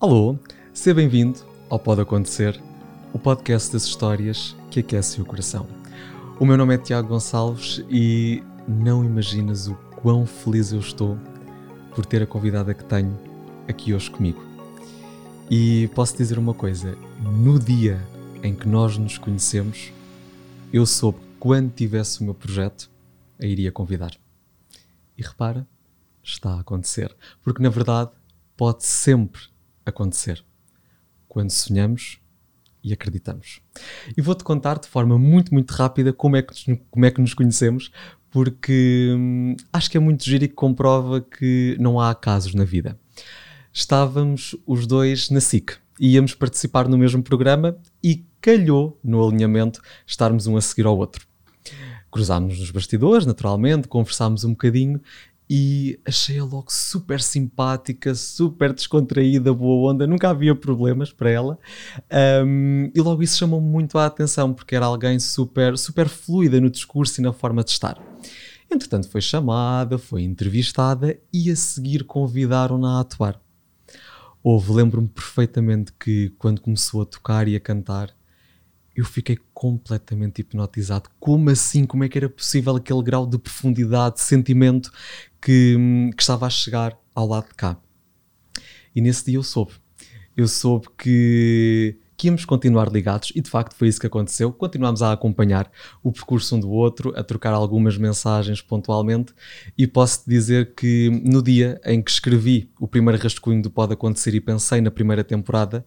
Alô, seja bem-vindo ao Pode Acontecer, o podcast das histórias que aquecem o coração. O meu nome é Tiago Gonçalves e não imaginas o quão feliz eu estou por ter a convidada que tenho aqui hoje comigo. E posso dizer uma coisa: no dia em que nós nos conhecemos, eu soube que quando tivesse o meu projeto, a iria convidar. E repara, está a acontecer. Porque na verdade pode sempre acontecer quando sonhamos e acreditamos. E vou-te contar de forma muito, muito rápida como é que, como é que nos conhecemos, porque hum, acho que é muito giro e que comprova que não há acasos na vida. Estávamos os dois na SIC, íamos participar no mesmo programa e calhou no alinhamento estarmos um a seguir ao outro. Cruzámos nos bastidores, naturalmente, conversámos um bocadinho e achei-a logo super simpática, super descontraída, boa onda, nunca havia problemas para ela. Um, e logo isso chamou-me muito a atenção, porque era alguém super, super fluida no discurso e na forma de estar. Entretanto, foi chamada, foi entrevistada e a seguir convidaram-na a atuar. Houve, lembro-me perfeitamente que quando começou a tocar e a cantar, eu fiquei completamente hipnotizado. Como assim? Como é que era possível aquele grau de profundidade, de sentimento que, que estava a chegar ao lado de cá? E nesse dia eu soube. Eu soube que, que íamos continuar ligados e de facto foi isso que aconteceu. Continuámos a acompanhar o percurso um do outro, a trocar algumas mensagens pontualmente e posso-te dizer que no dia em que escrevi o primeiro rascunho do Pode Acontecer e pensei na primeira temporada,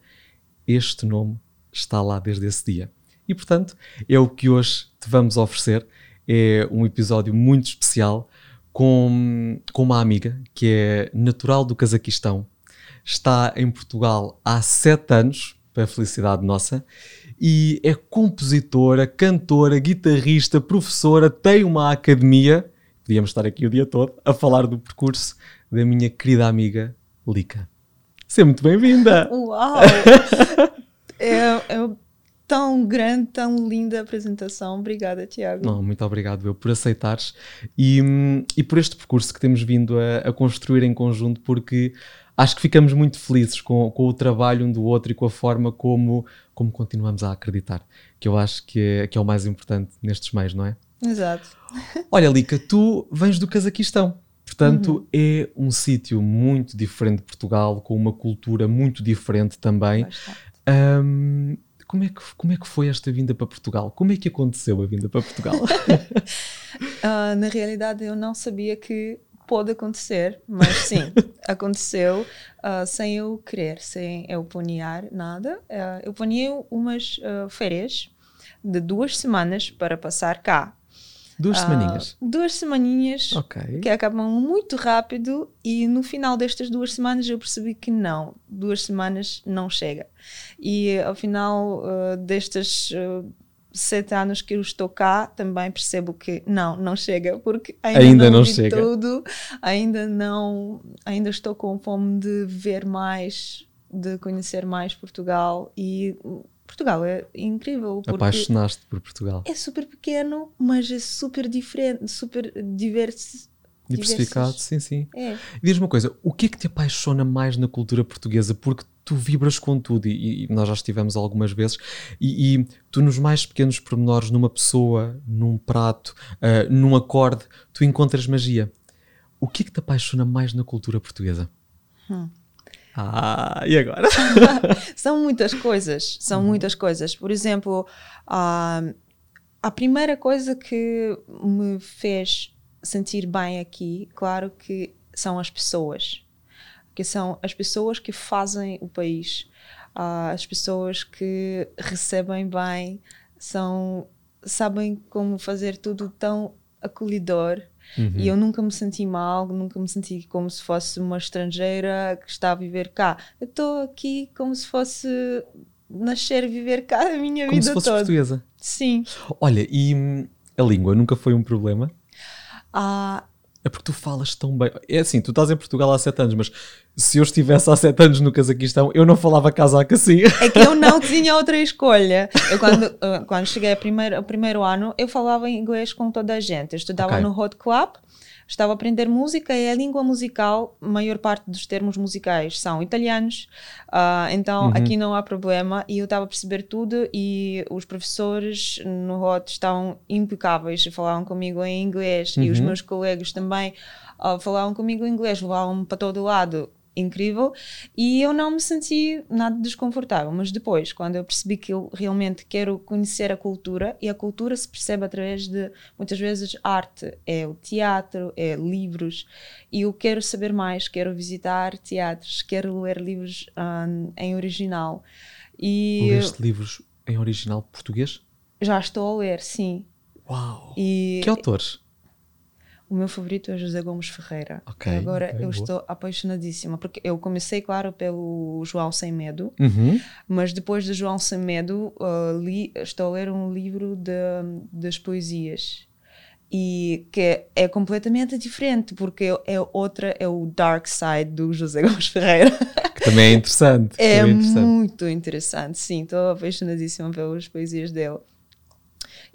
este nome está lá desde esse dia. E portanto, é o que hoje te vamos oferecer. É um episódio muito especial com, com uma amiga que é natural do Cazaquistão, está em Portugal há sete anos, para a felicidade nossa, e é compositora, cantora, guitarrista, professora, tem uma academia. Podíamos estar aqui o dia todo a falar do percurso da minha querida amiga Lica. Seja muito bem-vinda! Uau! é, é tão grande, tão linda apresentação. Obrigada, Tiago. Não, muito obrigado eu por aceitares e, e por este percurso que temos vindo a, a, construir em conjunto, porque acho que ficamos muito felizes com, com o trabalho um do outro e com a forma como, como continuamos a acreditar, que eu acho que é, que é o mais importante nestes meios, não é? Exato. Olha, Lica, tu vens do Cazaquistão. Portanto, uhum. é um sítio muito diferente de Portugal, com uma cultura muito diferente também. Um, como é, que, como é que foi esta vinda para Portugal? Como é que aconteceu a vinda para Portugal? uh, na realidade, eu não sabia que pode acontecer, mas sim, aconteceu uh, sem eu querer, sem eu planear nada. Uh, eu planeei umas férias de duas semanas para passar cá. Duas uh, semaninhas? Duas semaninhas okay. que acabam muito rápido e no final destas duas semanas eu percebi que não, duas semanas não chega. E ao final uh, destas uh, sete anos que eu estou cá também percebo que não, não chega porque ainda, ainda não, não chega. tudo, ainda não, ainda estou com fome de ver mais, de conhecer mais Portugal e Portugal é incrível. Apaixonaste por Portugal. É super pequeno, mas é super diferente, super diverso. Diversificado, sim, sim. É. Diz-me uma coisa, o que é que te apaixona mais na cultura portuguesa? Porque tu vibras com tudo e, e nós já estivemos algumas vezes e, e, tu nos mais pequenos pormenores, numa pessoa, num prato, uh, num acorde, tu encontras magia. O que é que te apaixona mais na cultura portuguesa? Hum. Ah, e agora? são muitas coisas, são uhum. muitas coisas. Por exemplo, uh, a primeira coisa que me fez sentir bem aqui, claro que são as pessoas. Que são as pessoas que fazem o país, uh, as pessoas que recebem bem, são, sabem como fazer tudo tão acolhedor Uhum. E eu nunca me senti mal, nunca me senti como se fosse uma estrangeira que está a viver cá. Eu estou aqui como se fosse nascer e viver cá a minha como vida se fosse toda. portuguesa. Sim. Olha, e hum, a língua nunca foi um problema? Ah, é porque tu falas tão bem. É assim, tu estás em Portugal há sete anos, mas se eu estivesse há sete anos no Cazaquistão, eu não falava casaco assim. É que eu não tinha outra escolha. Eu, quando, uh, quando cheguei ao primeiro, ao primeiro ano, eu falava inglês com toda a gente. Eu estudava okay. no Hot Club, estava a aprender música e a língua musical, a maior parte dos termos musicais são italianos, uh, então Uhum. aqui não há problema e eu estava a perceber tudo e os professores no HOT estavam impecáveis, falavam comigo em inglês e os Uhum. meus colegas também ah, falavam comigo em inglês, levavam para todo lado incrível e eu não me senti nada desconfortável mas depois quando eu percebi que eu realmente quero conhecer a cultura e a cultura se percebe através de muitas vezes arte é o teatro é livros e eu quero saber mais quero visitar teatros quero ler livros ah, em original e Leste livros em original português? já estou a ler sim Uau! e Que autores? O meu favorito é José Gomes Ferreira. Ok, Agora ok, eu boa. estou apaixonadíssima, porque eu comecei, claro, pelo João Sem Medo, Uhum. mas depois de João Sem Medo, uh, li, estou a ler um livro de, das poesias. E que é completamente diferente, porque é outra, é o Dark Side do José Gomes Ferreira. Que também é interessante. É também interessante. muito interessante, sim, estou apaixonadíssima pelas poesias dele.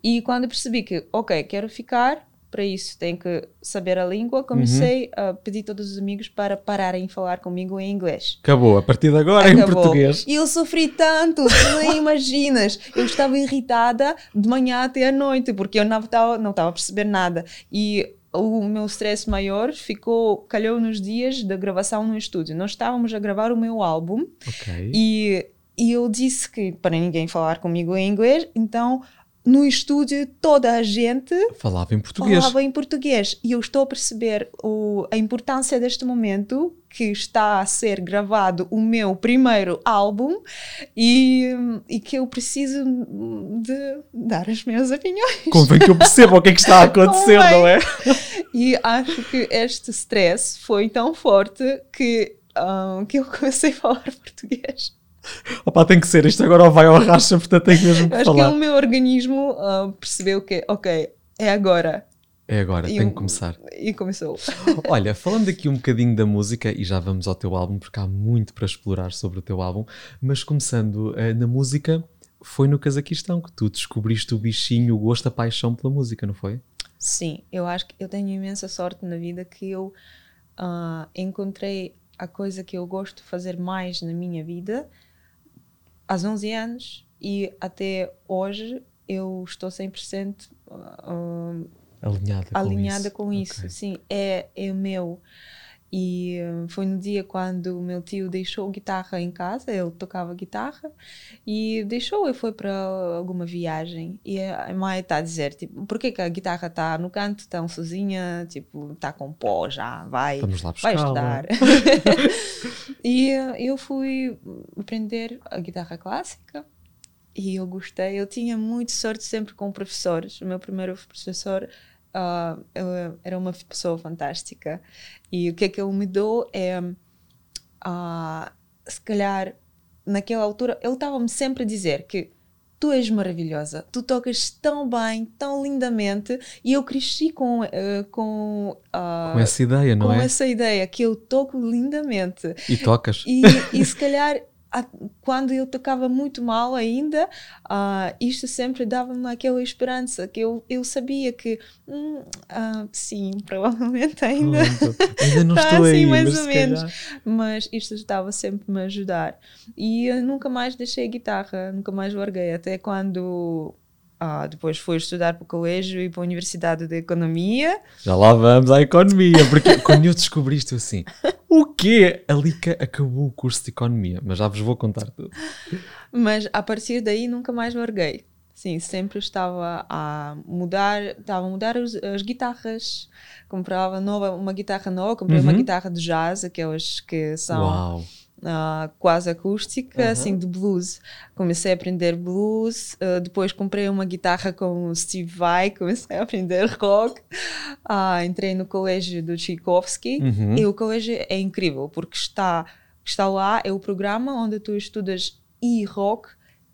E quando percebi que, ok, quero ficar, para isso tenho que saber a língua, comecei Uhum. a pedir a todos os amigos para pararem de falar comigo em inglês. Acabou, a partir de agora em Acabou. português. E eu sofri tanto, tu nem imaginas. Eu estava irritada de manhã até à noite, porque eu não estava não a perceber nada. E o meu stress maior ficou, calhou nos dias da gravação no estúdio. Nós estávamos a gravar o meu álbum Ok. e, e eu disse que para ninguém falar comigo em inglês, então no estúdio toda a gente Falava em português. falava em português. E eu estou a perceber o, a importância deste momento que está a ser gravado o meu primeiro álbum e, e que eu preciso de dar as minhas opiniões. Convém que eu perceba o que é que está a acontecer, Convém. não é? E acho que este stress foi tão forte que, ah, que eu comecei a falar português. Opá, tem que ser. Isto agora ou vai ou racha, portanto tenho mesmo que Acho que falar. o meu organismo ah, percebeu que, ok, é agora. É agora, E eu- que começar. E começou. Olha, falando aqui um bocadinho da música, e já vamos ao teu álbum, porque há muito para explorar sobre o teu álbum, mas começando eh, na música, foi no Cazaquistão que tu descobriste o bichinho, o gosto, a paixão pela música, não foi? Sim, eu acho que eu tenho imensa sorte na vida que eu ah, encontrei a coisa que eu gosto de fazer mais na minha vida aos 11 anos e até hoje eu estou 100% ah, Alinhada com alinhada isso. com isso. Sim, é, é meu. E hum, foi no dia quando o meu tio deixou guitarra em casa, ele tocava guitarra, e deixou e foi para alguma viagem. E a mãe está a dizer: tipo, por que, que a guitarra está no canto tão sozinha? Tipo, está com pó já, vai, Vamos lá vai estudar. e uh, eu fui aprender a guitarra clássica e eu gostei. Eu tinha muita sorte sempre com professores. O meu primeiro professor ah, ele era uma pessoa fantástica. E o que é que ele me deu é, ah, se calhar, naquela altura, ele estava-me sempre a dizer que tu és maravilhosa, tu tocas tão bem, tão lindamente, e eu cresci com, eh, com, ah, Com essa ideia, não com é? essa ideia que eu toco lindamente. E tocas. E, e se calhar, quando eu tocava muito mal ainda, ah, isto sempre dava-me aquela esperança que eu, eu sabia que, hum, ah, sim, provavelmente ainda. Ainda não Tá estou assim, aí, mais mas ou menos. calhar- mas isto estava sempre a me ajudar. E eu nunca mais deixei a guitarra, nunca mais larguei, até quando. Ah, depois fui estudar para o colégio e para a Universidade de Economia. Já lá vamos à economia, porque quando eu descobri isto assim, o quê? A Lica acabou o curso de economia, mas já vos vou contar tudo. Mas a partir daí nunca mais larguei. Sim, sempre estava a mudar, estava a mudar os- as guitarras. Comprava nova, uma guitarra nova, comprei uma Uhum. guitarra de jazz, aquelas que são Uau! Ah, quase acústica, Uhum. assim de blues. Comecei a aprender blues, ah, depois comprei uma guitarra com o Steve Vai, comecei a aprender rock. Ah, entrei no colégio do Tchaikovsky Uhum. e o colégio é incrível porque está, está lá, é o programa onde tu estudas e rock,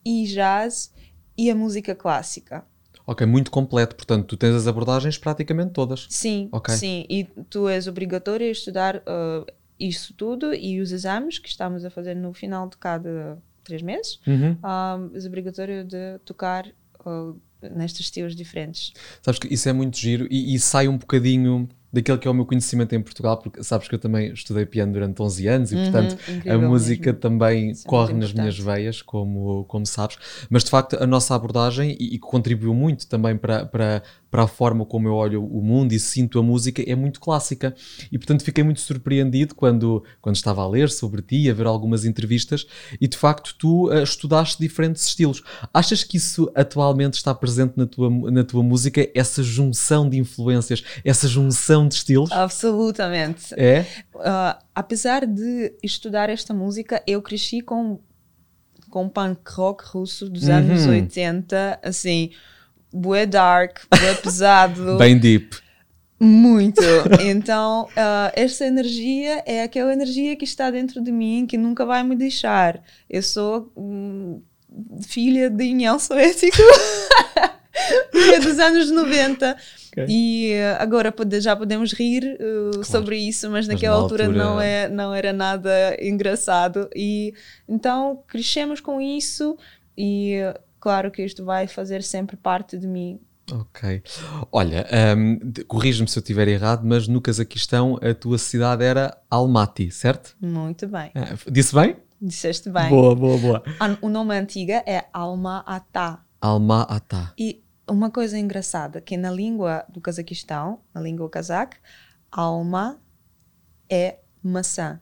e jazz e a música clássica. Ok, muito completo, portanto, tu tens as abordagens praticamente todas. Sim, Ok. sim. E tu és obrigatório a estudar ah, isso tudo e os exames que estamos a fazer no final de cada três meses. Uhum. ah, és obrigatório de tocar ah, nestes estilos diferentes. Sabes que isso é muito giro e, e sai um bocadinho daquele que é o meu conhecimento em Portugal, porque sabes que eu também estudei piano durante 11 anos e, portanto, a Uhum, música mesmo. também Isso é corre muito nas minhas veias, como, como sabes. Mas, de facto, a nossa abordagem, e, e que contribuiu muito também para, para, para a forma como eu olho o mundo e sinto a música, é muito clássica. E, portanto, fiquei muito surpreendido quando, quando estava a ler sobre ti, a ver algumas entrevistas, e, de facto, tu eh, estudaste diferentes estilos. Achas que isso atualmente está presente na tua, na tua música, essa junção de influências, essa junção de estilos? Absolutamente. É? Ah, apesar de estudar esta música, eu cresci com, com punk rock russo dos Uhum. anos 80, assim, bué dark, bué pesado, Bem deep. muito. Então, ah, esta energia é aquela energia que está dentro de mim, que nunca vai me deixar. Eu sou hum, filha de União Soviética, filha dos anos 90. Ok. E eh, agora pode- já podemos rir eh, sobre isso, mas naquela na altura, altura- não, é, não era nada engraçado. E então crescemos com isso, e claro que isto vai fazer sempre parte de mim. Ok. Olha, de- corrige-me se eu estiver errado, mas no Cazaquistão a tua cidade era Almaty, certo? Muito bem. Ah, disse bem? Disseste bem. Boa, boa, boa. A- O nome antiga é Alma-Ata. Alma-Ata. E uma coisa engraçada, que na língua do Cazaquistão, na língua cazaque, alma é maçã.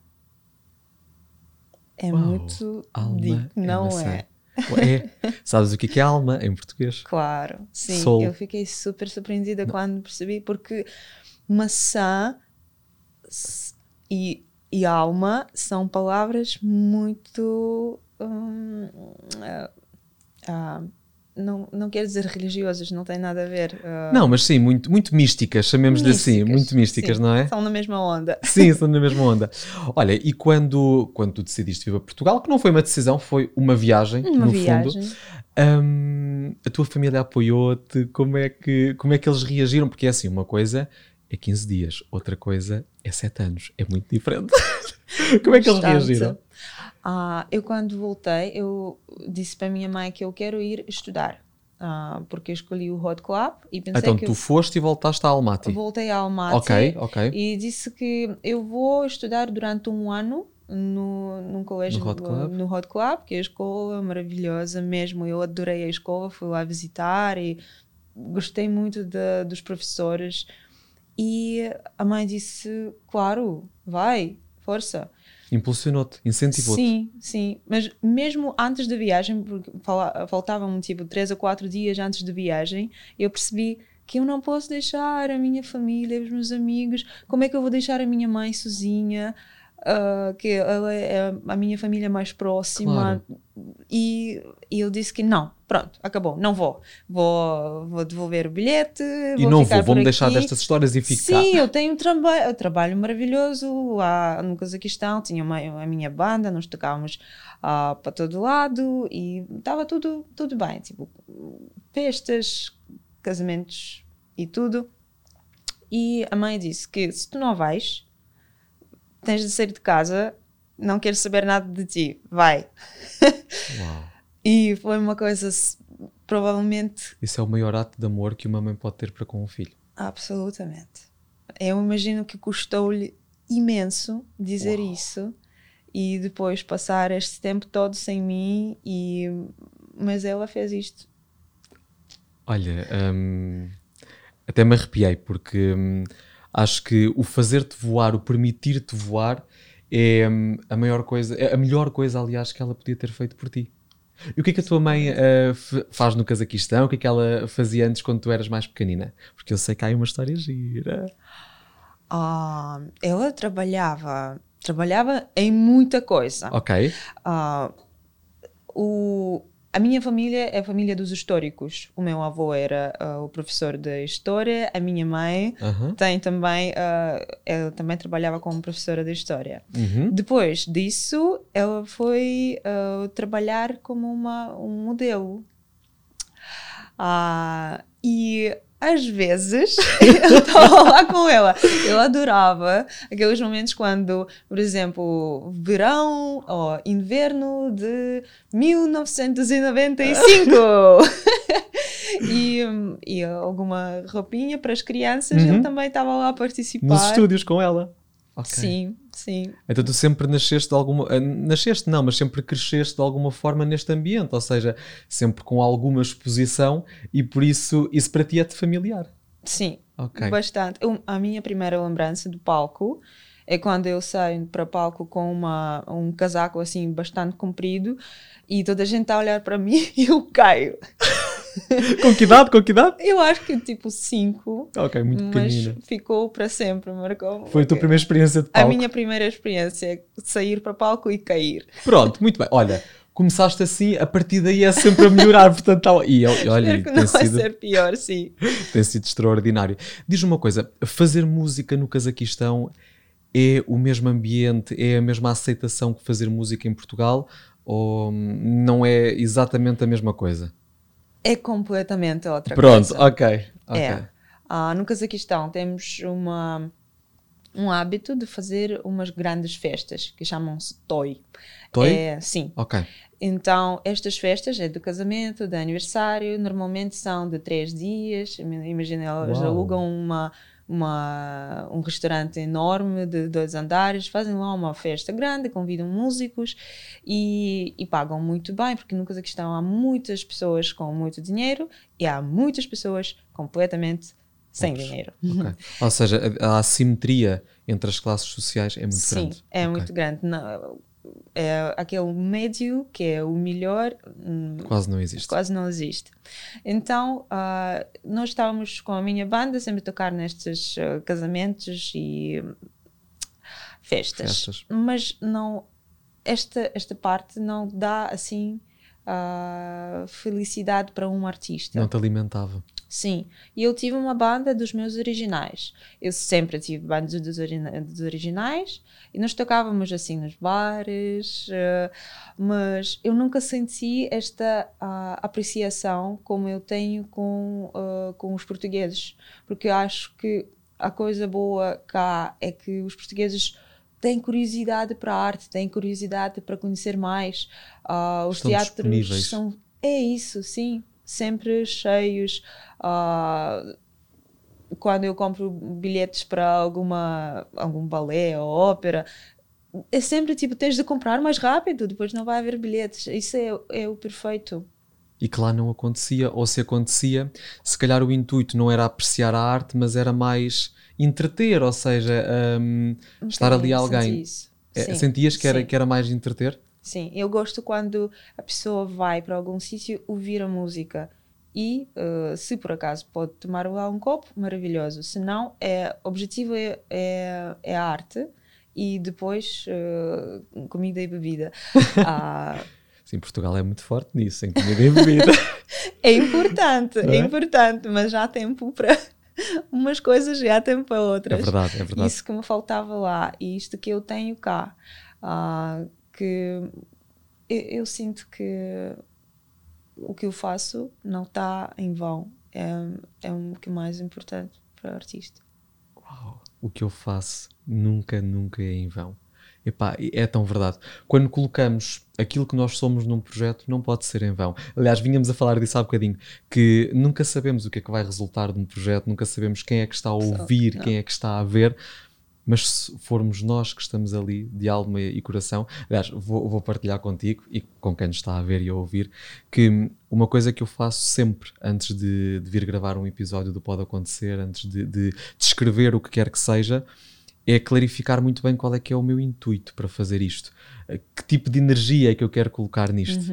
É Uau, muito Alma deep, não maçã. é? É. Sabes o que é que é alma em português? Claro, sim. Soul. Eu fiquei super surpreendida quando percebi, porque maçã e, e alma são palavras muito. hum, ah, ah, não, não quero dizer religiosas, não tem nada a ver. ah, Não, mas sim, muito, muito místicas, chamemos-lhe assim, muito místicas, sim, não é? São na mesma onda. Sim, estão na mesma onda. Olha, e quando, quando tu decidiste vir para Portugal, que não foi uma decisão, foi uma viagem, Uma no viagem. fundo, hum, a tua família apoiou-te? Como, é que, como é que eles reagiram? Porque é assim, uma coisa é 15 dias, outra coisa é 7 anos. É muito diferente. como é que eles Bastante. reagiram? Ah, eu quando voltei, eu disse para a minha mãe que eu quero ir estudar. ah, porque escolhi o Hot Club e pensei Então, que tu foste e voltaste a Almaty. voltei a Almaty Ok, ok. e disse que eu vou estudar durante um ano no, num colégio No Hot Club? no Hot Club, que é a escola maravilhosa mesmo. Eu adorei a escola, fui lá visitar e gostei muito de- dos professores. E a mãe disse: Claro, vai, força. Impulsionou-te, incentivou-te. Sim, sim. Mas mesmo antes da viagem, porque faltavam tipo três ou quatro dias antes da viagem, eu percebi que eu não posso deixar a minha família, os meus amigos. Como é que eu vou deixar a minha mãe sozinha? Ah, que ela é a minha família mais próxima. E, e eu disse que não, pronto, acabou, não vou. Vou, vou devolver o bilhete. E não ficar vou, vou-me deixar destas histórias e fico cá. Sim, eu tenho um traba trabalho maravilhoso lá no Cazaquistão. Tinha uma, a minha banda, nós tocávamos ah, para todo lado e estava tudo, tudo bem. Tipo, festas, casamentos e tudo. E a mãe disse que se tu não vais, tens de sair de casa, não quero saber nada de ti, vai. Uau. E foi uma coisa, provavelmente, Isso é o maior ato de amor que uma mãe pode ter para com um filho. Absolutamente. Eu imagino que custou-lhe imenso dizer Uau. isso e depois passar este tempo todo sem mim e mas ela fez isto. Olha, hum, até me arrepiei porque hum, acho que o fazer-te voar, o permitir-te voar é hum, a maior coisa, é a melhor coisa, aliás, que ela podia ter feito por ti. E o que é que a tua mãe f- faz no Cazaquistão? O que é que ela fazia antes quando tu eras mais pequenina? Porque eu sei que há aí uma história gira. Ah, ela trabalhava, trabalhava em muita coisa. Ok, Ah, o, a minha família é a família dos históricos. O meu avô era ah, o professor de história, a minha mãe aham, tem também, ah, ela também trabalhava como professora de história. uhum. Depois disso, ela foi ah, trabalhar como uma, um modelo. E às vezes eu estava lá com ela. Eu adorava aqueles momentos quando, por exemplo, verão ou inverno de 1995. e, e alguma roupinha para as crianças. Uhum. Ele também estava lá a participar. Nos estúdios com ela. Ok. Sim, sim. Então tu sempre nasceste de alguma. eh, Nasceste não, mas sempre cresceste de alguma forma neste ambiente, ou seja, sempre com alguma exposição e por isso isso para ti é-te familiar. Sim, Ok. bastante. Eu- a minha primeira lembrança do palco é quando eu saio para palco com uma, um casaco assim bastante comprido e toda a gente está a olhar para mim e eu caio. com que idade? Com que idade? Eu acho que tipo 5, Ok, muito mas pequenina. ficou para sempre, marcou. Foi a tua primeira experiência de A palco. minha primeira experiência sair para palco e cair. Pronto, muito bem. Olha, começaste assim, a partir daí é sempre a melhorar, portanto, tá- e, olha, Espero que tem não vai sido, ser pior, sim. tem sido extraordinário. Diz-me uma coisa, fazer música no Cazaquistão é o mesmo ambiente, é a mesma aceitação que fazer música em Portugal ou hum, não é exatamente a mesma coisa? É completamente outra Pronto, coisa. ok. ok. É. Ah, no Cazaquistão temos uma, um hábito de fazer umas grandes festas que chamam-se Toy. Toy? É, sim. Ok. Então, estas festas é do casamento, do aniversário, normalmente são de três dias. Imagina, eles Uau. alugam uma, uma, um restaurante enorme de dois andares, fazem lá uma festa grande, convidam músicos e, e pagam muito bem, porque no Cazaquistão há muitas pessoas com muito dinheiro e há muitas pessoas completamente sem dinheiro. ok. Ou seja, a, a assimetria entre as classes sociais é muito Sim, grande. é Ok. muito grande. Não, é aquele médio que é o melhor. hum, Quase não existe. quase não existe. Então, ah, nós estávamos com a minha banda sempre a tocar nestes ah, casamentos e festas. Festas. Mas não, esta, esta parte não dá assim ah, felicidade para um artista. Não te alimentava. Sim, e eu tive uma banda dos meus originais. Eu sempre tive bandas dos, orina- dos originais e nós tocávamos assim nos bares, eh, mas eu nunca senti esta ah, apreciação como eu tenho com, ah, com os portugueses, porque eu acho que a coisa boa cá é que os portugueses têm curiosidade para a arte, têm curiosidade para conhecer mais. Ah, os Estão teatros disponíveis. são. É isso, sim. Sempre cheios. Ah, quando eu compro bilhetes para alguma algum balé ou ópera, é sempre tipo, tens de comprar mais rápido, depois não vai haver bilhetes. Isso é, é o perfeito. e que lá não acontecia, ou se acontecia, se calhar o intuito não era apreciar a arte, mas era mais entreter, ou seja, hum, estar ali alguém. senti. É, sentias que era, sim. que era mais entreter? Sim, eu gosto quando a pessoa vai para algum sítio ouvir a música e, eh, se por acaso pode tomar lá um copo, maravilhoso. Se não, é, o objetivo é, é, é a arte e depois eh, comida e bebida. Ah, Sim, Portugal é muito forte nisso, em comida e bebida. é importante, é? é? importante, mas já há tempo para umas coisas e há tempo para é outras. verdade, é verdade. Isso que me faltava lá e isto que eu tenho cá, ah, que eu, eu sinto que o que eu faço não está em vão. É, é o que é mais importante para o artista. Uau, o que eu faço nunca, nunca é em vão. Epá, é tão verdade. Quando colocamos aquilo que nós somos num projeto, não pode ser em vão. Aliás, vínhamos a falar disso há bocadinho, que nunca sabemos o que é que vai resultar de um projeto, nunca sabemos quem é que está a ouvir, não. quem é que está a ver, mas se formos nós que estamos ali de alma e coração, aliás, vou, vou partilhar contigo e com quem nos está a ver e a ouvir, que uma coisa que eu faço sempre antes de, de vir gravar um episódio do Pode Acontecer, antes de, de, de escrever o que quer que seja, é clarificar muito bem qual é que é o meu intuito para fazer isto. Eh, Que tipo de energia é que eu quero colocar nisto.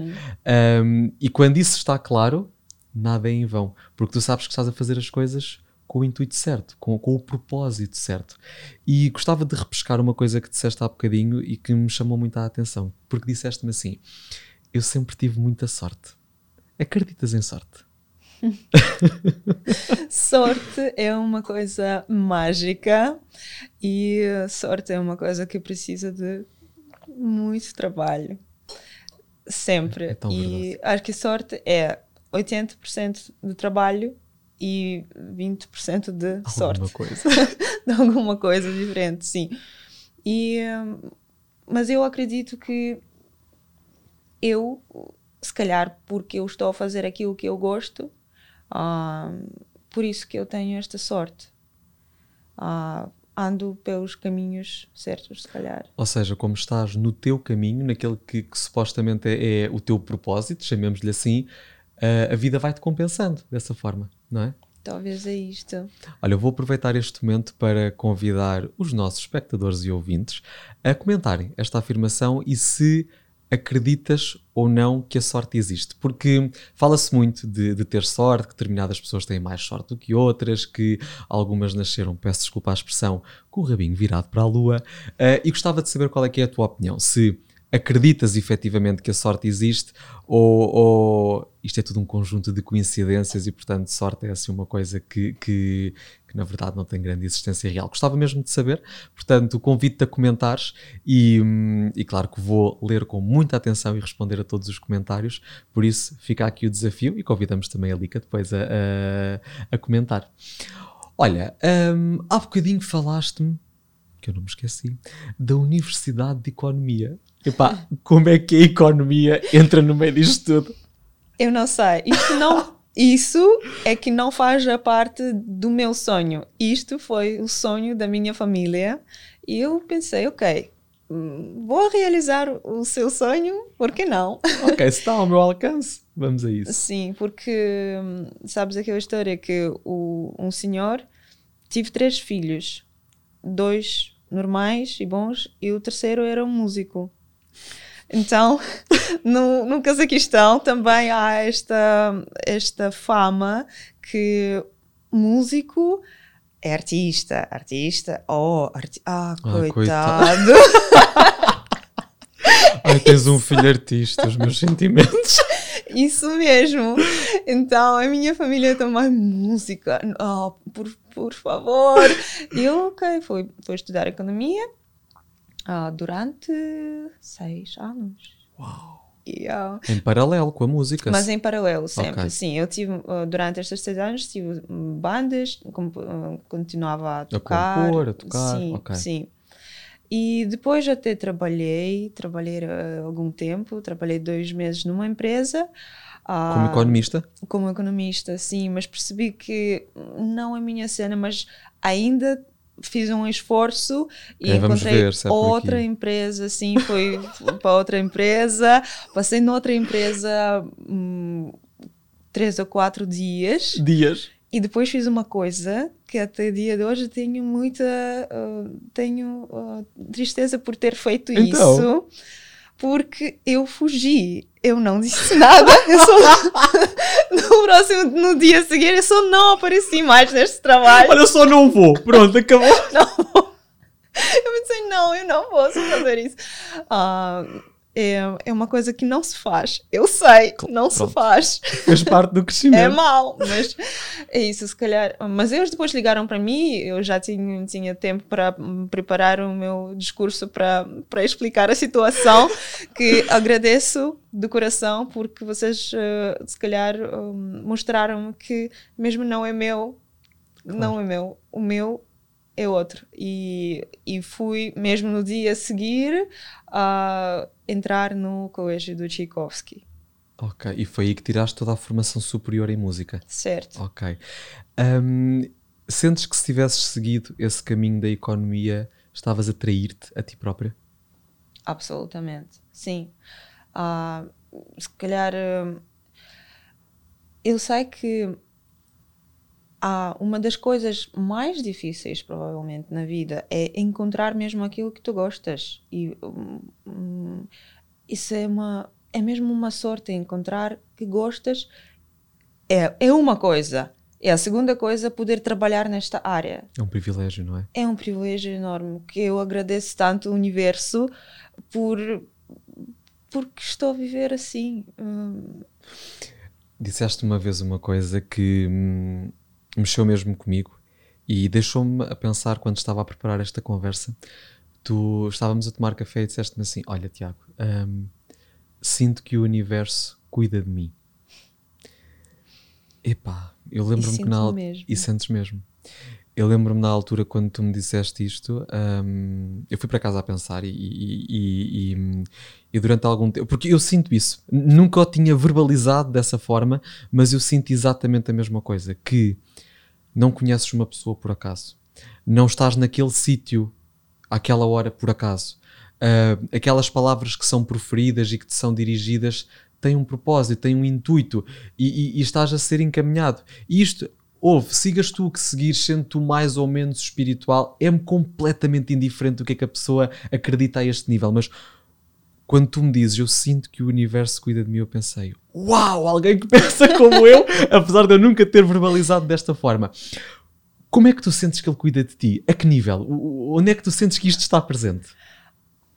Um, e quando isso está claro, nada é em vão. Porque tu sabes que estás a fazer as coisas com o intuito certo, com, com o propósito certo. E gostava de repescar uma coisa que disseste há bocadinho e que me chamou muito a atenção. Porque disseste-me assim: Eu sempre tive muita sorte. Acreditas em sorte? Sorte é uma coisa mágica e sorte é uma coisa que precisa de muito trabalho. Sempre. É e acho que sorte é 80% de trabalho e 20% de sorte. Alguma coisa. de alguma coisa diferente, sim. E, mas eu acredito que eu, se calhar porque eu estou a fazer aquilo que eu gosto, Uh, por isso que eu tenho esta sorte. Uh, ando pelos caminhos certos, se calhar. Ou seja, como estás no teu caminho, naquele que, que supostamente é, é, o teu propósito, chamemos-lhe assim, uh, a vida vai-te compensando dessa forma, não é? Talvez é isto. Olha, eu vou aproveitar este momento para convidar os nossos espectadores e ouvintes a comentarem esta afirmação e se acreditas ou não que a sorte existe. Porque fala-se muito de, de, ter sorte, que determinadas pessoas têm mais sorte do que outras, que algumas nasceram, peço desculpa a expressão, com o rabinho virado para a lua. Uh, e gostava de saber qual é que é a tua opinião. Se acreditas efetivamente que a sorte existe ou, ou, isto é tudo um conjunto de coincidências e portanto sorte é assim uma coisa que, que, que na verdade não tem grande existência real. Gostava mesmo de saber, portanto convido-te a comentares e, e claro que vou ler com muita atenção e responder a todos os comentários, por isso fica aqui o desafio e convidamos também a Lica depois a, a, a comentar. Olha, um, há bocadinho falaste-me que eu não me esqueci, da Universidade de Economia. Epá, como é que a economia entra no meio disto tudo? Eu não sei. Isto não. Isso é que não faz a parte do meu sonho. Isto foi o sonho da minha família. E eu pensei, ok, vou realizar o seu sonho, por que não? Ok, se está ao meu alcance, vamos a isso. Sim, porque sabes aquela história que o, um senhor tive três filhos, dois normais e bons, e o terceiro era um músico. Então, no, no Cazaquistão também há esta, esta fama que músico é artista, artista, oh, arti ah, ah, coitado. coitado. Ai, tens um filho artista, os meus sentimentos. Isso mesmo. Então, a minha família também, música, oh, por, por favor. Eu, ok, fui, fui estudar economia uh, durante seis anos. Uau! Yeah. Em paralelo com a música. Mas em paralelo, sempre. Okay. Sim, eu tive, uh, durante estes seis anos, tive bandas, uh, continuava a tocar. A compor, a tocar. Sim, okay. sim. E depois até trabalhei, trabalhei uh, algum tempo, trabalhei dois meses numa empresa. Como economista? Como economista, sim, mas percebi que não é a minha cena, mas ainda fiz um esforço e é, encontrei ver, é outra empresa, assim, fui para outra empresa, passei noutra empresa hum, três ou quatro dias. Dias. E depois fiz uma coisa que até o dia de hoje tenho muita uh, tenho uh, tristeza por ter feito então. isso porque eu fugi eu não disse nada. Eu só no próximo no dia seguinte eu só não apareci mais neste trabalho. Olha só não vou. Pronto acabou. Não eu pensei não eu não posso fazer isso. Uh, é, é uma coisa que não se faz. Eu sei, não Pronto. se faz. Faz parte do crescimento. É mal, mas é isso, se calhar. Mas eles depois ligaram para mim, eu já tinha, tinha tempo para preparar o meu discurso para, explicar a situação, que agradeço de coração, porque vocês, uh, se calhar, uh, mostraram que mesmo não é meu, claro. não é meu, o meu é outro. E, e fui mesmo no dia a seguir a entrar no colégio do Tchaikovsky. Ok, e foi aí que tiraste toda a formação superior em música? Certo. Ok. Um, sentes que se tivesses seguido esse caminho da economia, estavas a trair-te a ti própria? Absolutamente, sim. Uh, se calhar. Uh, eu sei que há uma das coisas mais difíceis, provavelmente, na vida é encontrar mesmo aquilo que tu gostas. E um, isso é uma. É mesmo uma sorte encontrar que gostas. É, é uma coisa. É a segunda coisa poder trabalhar nesta área. É um privilégio, não é? É um privilégio enorme que eu agradeço tanto ao universo por porque estou a viver assim. Hum. Disseste uma vez uma coisa que hum, mexeu mesmo comigo e deixou-me a pensar quando estava a preparar esta conversa. Tu estávamos a tomar café e disseste-me assim: Olha, Tiago, hum, sinto que o universo cuida de mim. Epá, eu lembro-me que na mesmo. E sentes mesmo. Eu lembro-me na altura quando tu me disseste isto, um, eu fui para casa a pensar e, e, e, e, durante algum tempo, porque eu sinto isso, nunca o tinha verbalizado dessa forma, mas eu sinto exatamente a mesma coisa, que não conheces uma pessoa por acaso, não estás naquele sítio àquela hora por acaso, uh, aquelas palavras que são proferidas e que te são dirigidas têm um propósito, têm um intuito e, estás a ser encaminhado. E isto Ouve, sigas tu o que seguires, sendo tu mais ou menos espiritual, é-me completamente indiferente do que é que a pessoa acredita a este nível, mas quando tu me dizes eu sinto que o universo cuida de mim, eu pensei, uau, alguém que pensa como eu, apesar de eu nunca ter verbalizado desta forma. Como é que tu sentes que ele cuida de ti? A que nível? Onde é que tu sentes que isto está presente?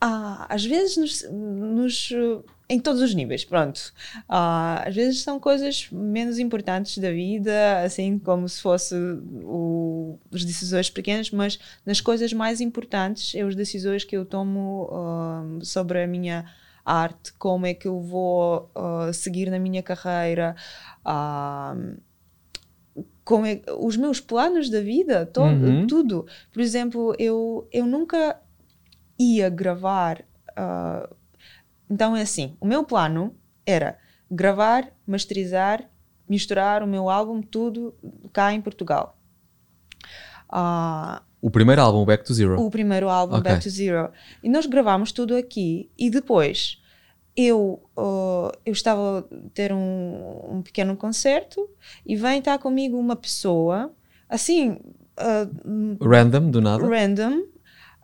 Ah, às vezes nos, nos em todos os níveis, pronto. Uh, às vezes são coisas menos importantes da vida, assim como se fosse o, as decisões pequenas, mas nas coisas mais importantes, é as decisões que eu tomo uh, sobre a minha arte, como é que eu vou uh, seguir na minha carreira, como é, os meus planos da vida, to, uhum. tudo. Por exemplo, eu, eu nunca ia gravar uh, então é assim: o meu plano era gravar, masterizar, misturar o meu álbum, tudo cá em Portugal. Uh, o primeiro álbum, Back to Zero? O primeiro álbum, okay. Back to Zero. E nós gravámos tudo aqui e depois eu, uh, eu estava a ter um, um, pequeno concerto e vem estar comigo uma pessoa, assim. Uh, random, do nada? Random,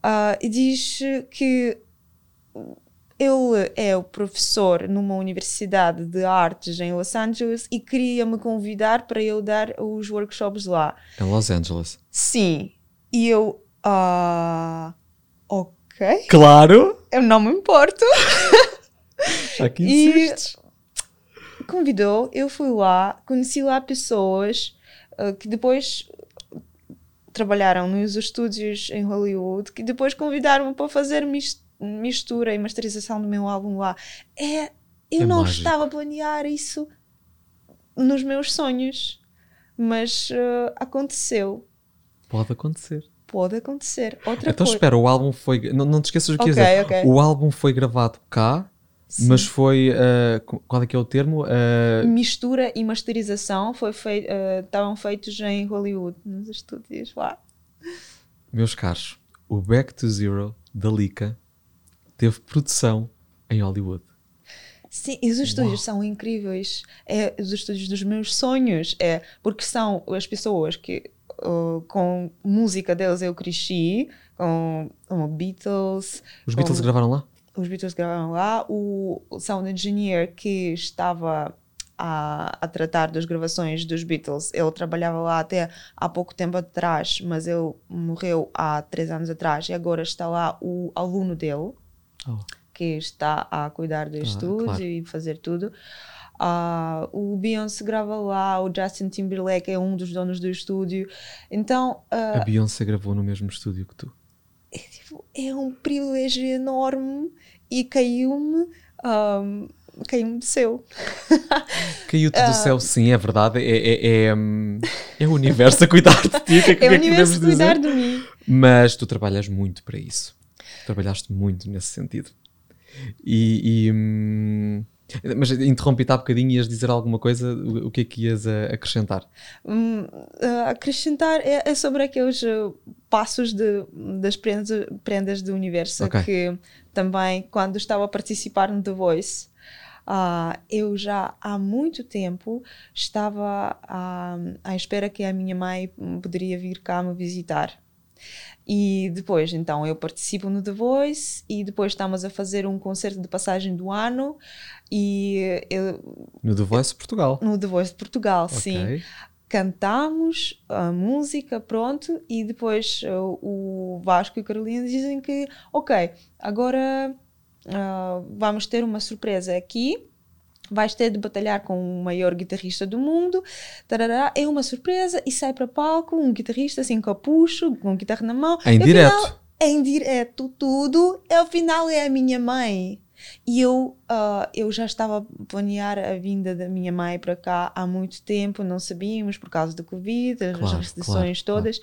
uh, e diz que ele é o professor numa universidade de artes em Los Angeles e queria me convidar para eu dar os workshops lá. Em Los Angeles? Sim. E eu. Uh, ok. Claro! Eu não me importo. Já que insistes. E convidou, eu fui lá, conheci lá pessoas uh, que depois trabalharam nos estúdios em Hollywood, que depois convidaram-me para fazer mistura e masterização do meu álbum lá. É, eu é não mágico. estava a planear isso nos meus sonhos, mas uh, aconteceu. Pode acontecer. Pode acontecer. Outra então coisa. espera, o álbum foi. Não, não te esqueças o que okay, dizer. Okay. O álbum foi gravado cá, Sim. mas foi. Uh, qual é que é o termo? Uh... Mistura e masterização foi fei estavam feitos em Hollywood, nos estúdios lá. Meus caros, o Back to Zero da Lika teve produção em Hollywood. Sim, e os estúdios Uau. são incríveis. É os estúdios dos meus sonhos. É porque são as pessoas que uh, com música deles eu cresci, com, com Beatles. Os Beatles gravaram lá? Os Beatles gravaram lá. O, sound engineer que estava a, a, tratar das gravações dos Beatles. Ele trabalhava lá até há pouco tempo atrás, mas ele morreu há três anos atrás e agora está lá o aluno dele, oh. que está a cuidar do ah, estúdio claro. e fazer tudo. Uh, o Beyoncé grava lá, o Justin Timberlake é um dos donos do estúdio. Então. Uh, a Beyoncé gravou no mesmo estúdio que tu. É, tipo, é um privilégio enorme e caiu-me. Um, caiu-me do céu. Caiu-te do uh, céu, sim, é verdade. É, é, é, é, o universo a cuidar de ti. Que, é, é o universo a cuidar de mim. Mas tu trabalhas muito para isso. Trabalhaste muito nesse sentido. E. e hum, mas interrompi-te há bocadinho e ias dizer alguma coisa, o, o que é que ias a, acrescentar? Hum, acrescentar é, é, sobre aqueles uh, passos de, das prendas, prendas do universo okay. que também, quando estava a participar no The Voice, uh, eu já há muito tempo estava uh, à espera que a minha mãe poderia vir cá me visitar. E depois, então, eu participo no The Voice e depois estamos a fazer um concerto de passagem do ano e eu, no The Voice Portugal. No The Voice de Portugal, okay. sim. Cantamos a música, pronto, e depois uh, o Vasco e a Carolina dizem que, ok, agora uh, vamos ter uma surpresa aqui vais ter de batalhar com o maior guitarrista do mundo, tarará, é uma surpresa e sai para palco um guitarrista sem capucho, com guitarra na mão. Em direto. É em direto tudo, ao final é a minha mãe. E eu, uh, eu já estava a planear a vinda da minha mãe para cá há muito tempo, não sabíamos por causa do Covid, as claro, restrições claro, todas.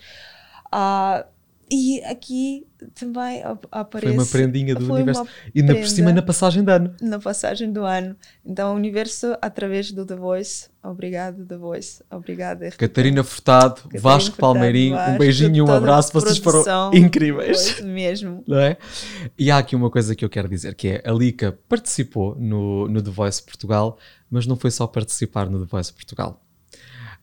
Claro. Uh, e aqui também aparece. Foi uma prendinha do universo. E ainda por cima na passagem de ano. Na passagem do ano. Então, o universo, através do The Voice. Obrigado, The Voice. Obrigada. Catarina Furtado, Catarina Vasco Furtado, Palmeirinho, Vasco, um beijinho e um abraço. Vocês foram incríveis. mesmo. Não é? E há aqui uma coisa que eu quero dizer: que é a Lica participou no, no The Voice Portugal, mas não foi só participar no The Voice Portugal.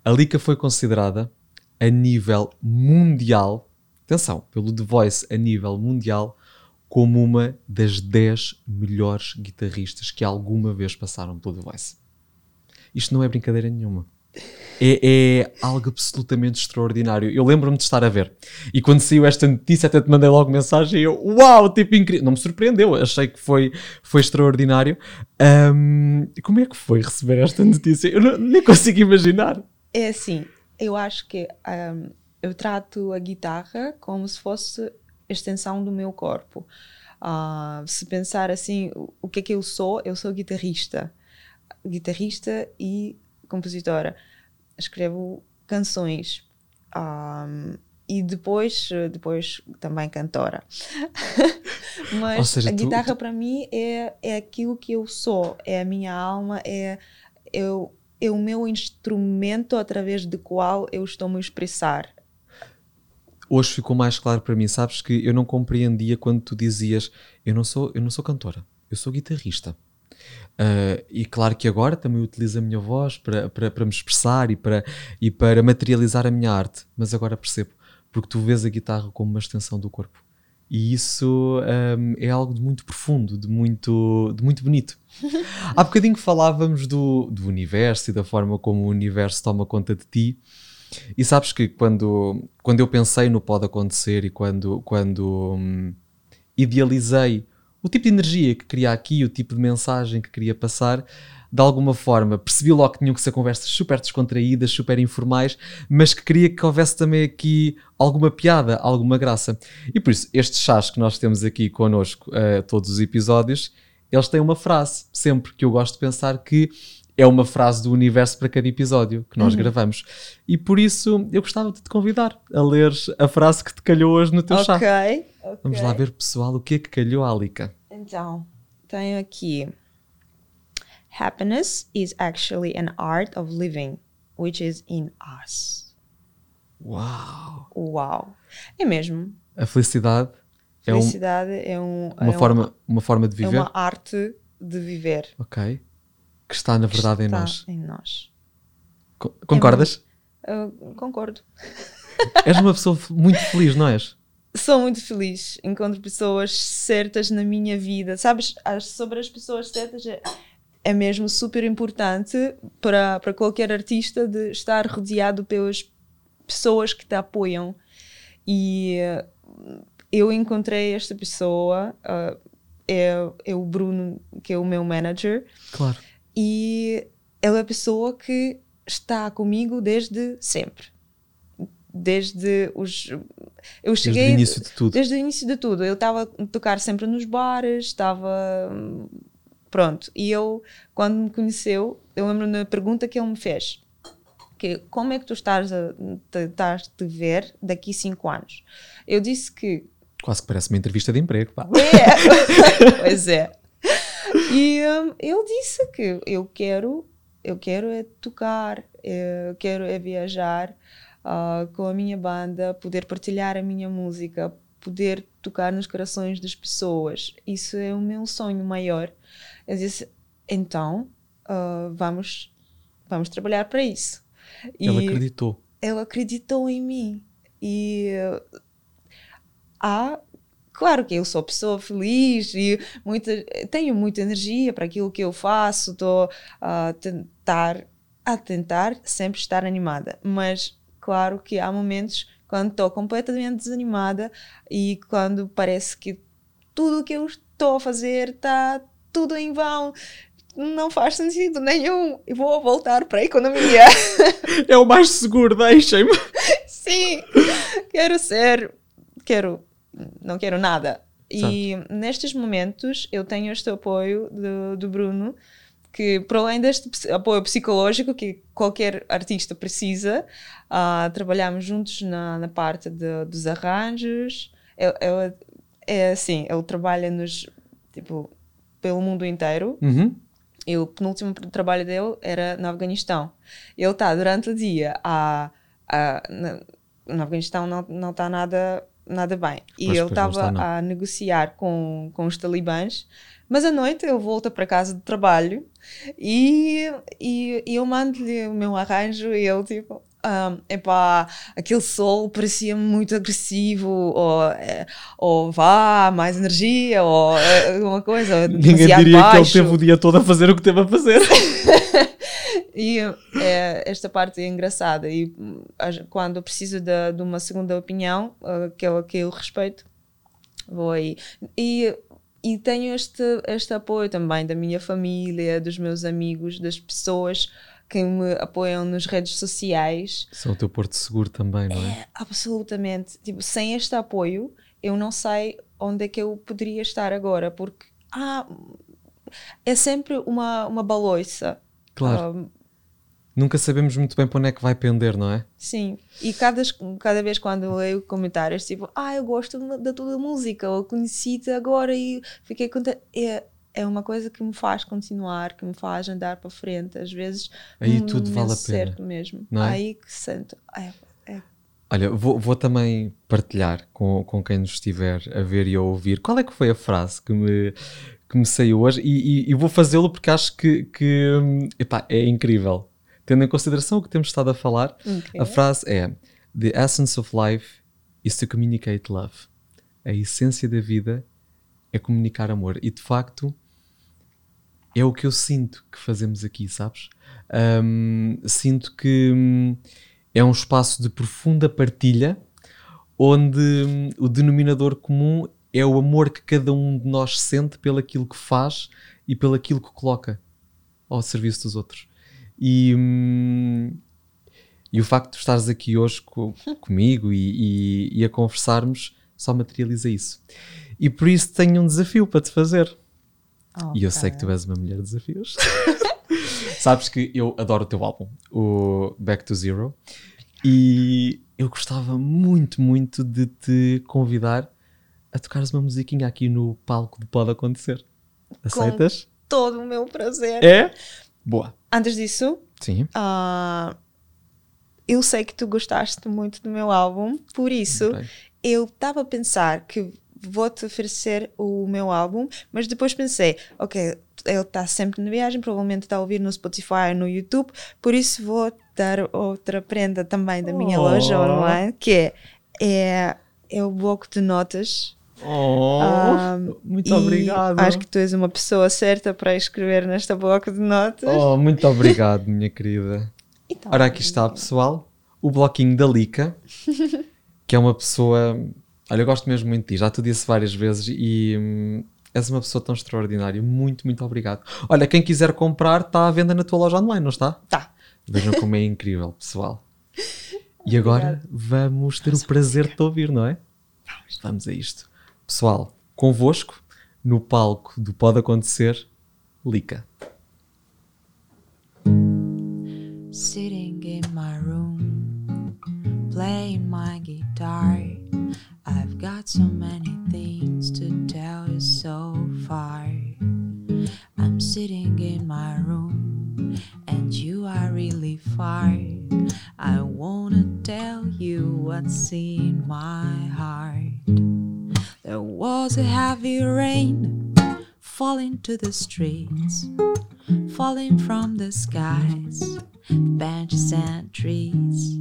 A Lica foi considerada a nível mundial atenção, pelo The Voice a nível mundial, como uma das 10 melhores guitarristas que alguma vez passaram pelo The Voice. Isto não é brincadeira nenhuma. É, é algo absolutamente extraordinário. Eu lembro-me de estar a ver. E quando saiu esta notícia, até te mandei logo mensagem e eu, uau, tipo incrível. Não me surpreendeu, achei que foi, foi extraordinário. Um, como é que foi receber esta notícia? Eu não, nem consigo imaginar. É assim, eu acho que um, eu trato a guitarra como se fosse extensão do meu corpo. Uh, se pensar assim, o que é que eu sou? Eu sou guitarrista. Guitarrista e compositora. Escrevo canções. Um, e depois, depois também cantora. Mas seja, a guitarra tu... para mim é, é aquilo que eu sou, é a minha alma, é, eu, é o meu instrumento através do qual eu estou me expressar hoje ficou mais claro para mim. Sabes que eu não compreendia quando tu dizias eu não sou, eu não sou cantora, eu sou guitarrista. Uh, e claro que agora também utilizo a minha voz para, para, para me expressar e para, e para materializar a minha arte, mas agora percebo, porque tu vês a guitarra como uma extensão do corpo. E isso um, é algo de muito profundo, de muito, de muito bonito. Há bocadinho falávamos do, do universo e da forma como o universo toma conta de ti. E sabes que quando, quando eu pensei no pode acontecer e quando, quando hum, idealizei o tipo de energia que queria aqui, o tipo de mensagem que queria passar, de alguma forma percebi logo que tinham que ser conversas super descontraídas, super informais, mas que queria que houvesse também aqui alguma piada, alguma graça. E por isso, estes chás que nós temos aqui connosco, uh, todos os episódios, eles têm uma frase, sempre que eu gosto de pensar que é uma frase do universo para cada episódio que nós uhum. gravamos. E por isso eu gostava de te convidar a ler a frase que te calhou hoje no teu okay, chá. Ok. Vamos lá ver, pessoal, o que é que calhou a Alica. Então, tenho aqui. Happiness is actually an art of living, which is in us. Uau! Uau! É mesmo. A felicidade, felicidade é, um, é, um, uma, é forma, uma forma de viver. É uma arte de viver. Ok que está na verdade está em nós. Em nós. concordas? É concordo. És uma pessoa muito feliz, não és? Sou muito feliz. Encontro pessoas certas na minha vida. Sabes, sobre as pessoas certas é, é mesmo super importante para, para qualquer artista de estar rodeado pelas pessoas que te apoiam. E uh, eu encontrei esta pessoa, uh, é, é o Bruno, que é o meu manager. Claro e ela é a pessoa que está comigo desde sempre. Desde os. Eu cheguei. Desde o início de tudo. Desde o início de tudo. Eu estava a tocar sempre nos bares, estava. Pronto. E eu, quando me conheceu, eu lembro da pergunta que ele me fez: que como é que tu estás a, estás a te ver daqui cinco anos? Eu disse que. Quase que parece uma entrevista de emprego, pá. É. pois é. E um, ele disse que eu quero, eu quero é tocar, eu quero é viajar uh, com a minha banda, poder partilhar a minha música, poder tocar nos corações das pessoas. Isso é o meu sonho maior. Eu disse, então uh, vamos, vamos trabalhar para isso. Ele acreditou. Ele acreditou em mim. E uh, há Claro que eu sou pessoa feliz e muita, tenho muita energia para aquilo que eu faço, estou a tentar, a tentar sempre estar animada, mas claro que há momentos quando estou completamente desanimada e quando parece que tudo o que eu estou a fazer está tudo em vão, não faz sentido nenhum. E vou voltar para a economia. é o mais seguro, deixem-me. Sim, quero ser, quero não quero nada. E nestes momentos eu tenho este apoio do, do Bruno que para além deste apoio psicológico que qualquer artista precisa, ah, trabalhamos juntos na, na parte de- dos arranjos. Ele, ele- é assim, ele trabalha nos tipo pelo mundo inteiro. Uhum. E o penúltimo trabalho dele era no Afeganistão. Ele está durante o dia a, a- na- no Afeganistão não não está nada nada bem. E Pois, ele estava a negociar com, com os talibãs, mas à noite ele volta para casa de trabalho e, e, e eu mando-lhe o meu arranjo e ele tipo. Um, epá, aquele sol parecia muito agressivo, ou, eh, ou vá, mais energia, ou eh, alguma coisa. Ninguém diria que ele baixo. teve o dia todo a fazer o que teve a fazer. E é, esta parte é engraçada. E quando eu preciso de, de uma segunda opinião, uh, que eu, que eu respeito, vou aí. E, e tenho este, este apoio também da minha família, dos meus amigos, das pessoas que me apoiam nas redes sociais. São o teu porto seguro também, não é? É, absolutamente. Tipo, sem este apoio, eu não sei onde é que eu poderia estar agora, porque ah, é sempre uma, uma baloiça. Claro. Ah, Nunca sabemos muito bem para onde é que vai pender, não é? Sim, e cada, cada vez quando eu leio comentários, tipo, ah, eu gosto da tua música, ou conheci-te agora e fiquei contente. É, é uma coisa que me faz continuar, que me faz andar para frente. Às vezes, Aí tudo vale a pena, certo mesmo. é? Aí que sinto. É, é, Olha, vou, vou também partilhar com, com quem nos estiver a ver e a ouvir qual é que foi a frase que me, que me saiu hoje e, e- e vou fazê-lo porque acho que, que epá, é incrível. Tendo em consideração o que temos estado a falar, Ok. a frase é The essence of life is to communicate love. A essência da vida é comunicar amor. E de facto é o que eu sinto que fazemos aqui, sabes? Hum, sinto que hum, é um espaço de profunda partilha onde hum, o denominador comum é o amor que cada um de nós sente pelaquilo que faz e pelaquilo que coloca ao serviço dos outros. E, hum, e o facto de estares aqui hoje co- comigo e, e- e a conversarmos só materializa isso. E por isso tenho um desafio para te fazer. E eu sei que tu és uma mulher de desafios. Sabes que eu adoro o teu álbum, o Back to Zero, e eu gostava muito, muito de te convidar a tocares uma musiquinha aqui no palco de Pode Acontecer. Aceitas? Todo o meu prazer. É? Boa. Antes disso, Sim. ah, eu sei que tu gostaste muito do meu álbum, por isso Bem. eu estava a pensar que vou-te oferecer o meu álbum, mas depois pensei, ok, ele está sempre na viagem, provavelmente está a ouvir no Spotify, no YouTube, por isso vou dar outra prenda também da minha Oh. loja online, que é, é, é o bloco de notas. Oh, Ah, muito obrigado. Acho que tu és uma pessoa certa para escrever nesta bloco de notas. Oh, muito obrigado, minha querida. Então, Ora, aqui está, pessoal, o bloquinho da Lica, que é uma pessoa. Olha, eu gosto mesmo muito de ti, já te disse várias vezes e hum, és uma pessoa tão extraordinária. Muito, muito obrigado. Olha, quem quiser comprar, está à venda na tua loja online, não está? Tá. Vejam como é incrível, pessoal. E agora vamos ter o prazer de te ouvir, não é? Vamos a isto. Pessoal, convosco, no palco do Pode Acontecer, Lica. sitting in my room, playing my guitar. I've got so many things to tell you so far. I'm sitting in my room, and you are really far. I wanna tell you what's in my heart. There was a heavy rain falling to the streets falling from the skies, benches and trees.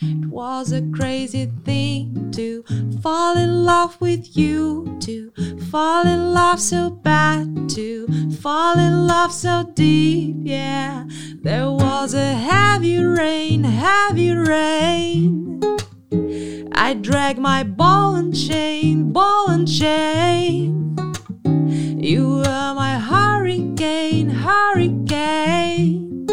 It was a crazy thing to fall in love with you, to fall in love so bad, to fall in love so deep. Yeah, there was a heavy rain, heavy rain. I drag my ball and chain, ball and chain. You were my hurricane, hurricane.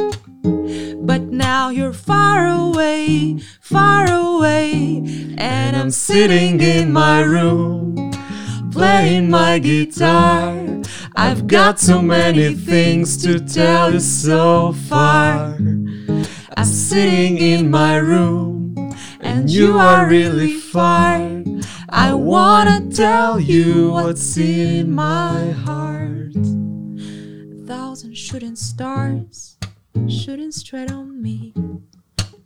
But now you're far away, far away. And I'm sitting in my room, playing my guitar. I've got so many things to tell you so far. I'm sitting in my room, and you are really far. I wanna tell you what's in my heart. A thousand shooting stars shooting straight on me.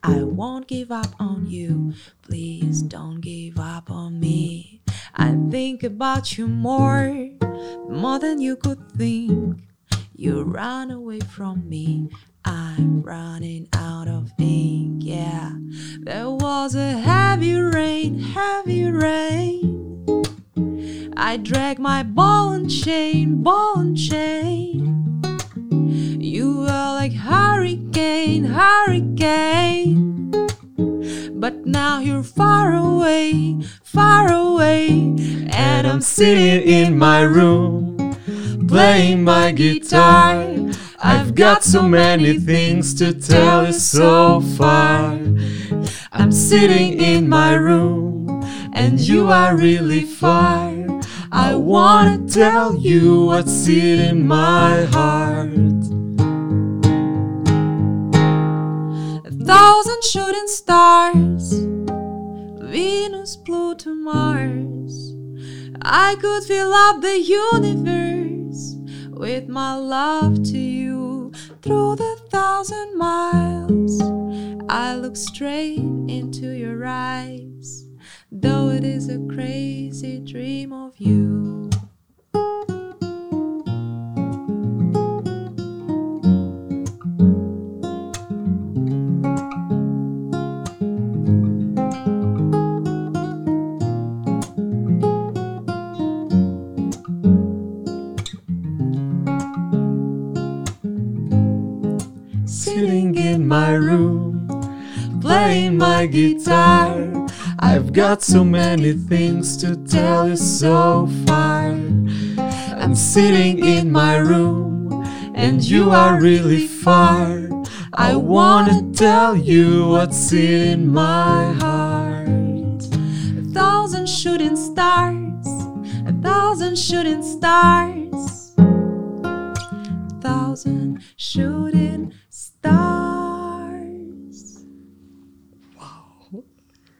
I won't give up on you. Please don't give up on me. I think about you more, more than you could think. You run away from me. I'm running out of ink. Yeah, there was a heavy rain, heavy rain. I drag my ball and chain, ball and chain. You were like hurricane, hurricane. But now you're far away, far away. And I'm sitting in my room, playing my guitar. I've got so many things to tell you so far. I'm sitting in my room, and you are really far. I wanna tell you what's in my heart. A thousand shooting stars, Venus, Pluto, Mars. I could fill up the universe with my love to you through the thousand miles. I look straight into your eyes, though it is a crazy dream of you. Sitting in my room, playing my guitar. I've got so many things to tell you so far. I'm sitting in my room, and you are really far. I wanna tell you what's in my heart. A thousand shooting stars, a thousand shooting stars, a thousand shooting stars.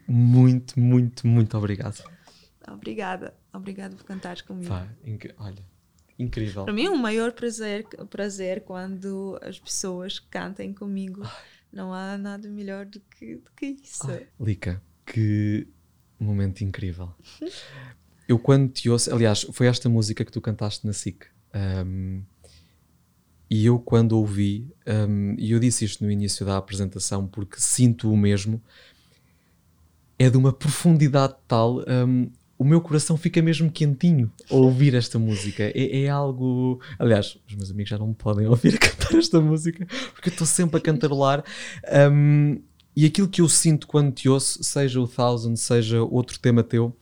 Muito, muito, muito obrigado. Obrigada, obrigada por cantares comigo. Pá, inc- olha, incrível. Para mim é um maior prazer, prazer quando as pessoas cantem comigo. Não há nada melhor do que, do que isso. Ai, Lica, que momento incrível. Eu quando te ouço, aliás, foi esta música que tu cantaste na SIC. um, e eu quando ouvi, um, e eu disse isto no início da apresentação porque sinto o mesmo, é de uma profundidade tal, um, o meu coração fica mesmo quentinho ao ouvir esta música. É, é algo. Aliás, os meus amigos já não me podem ouvir cantar esta música porque eu estou sempre a cantarolar. Um, e aquilo que eu sinto quando te ouço, seja o Thousand, seja outro tema teu,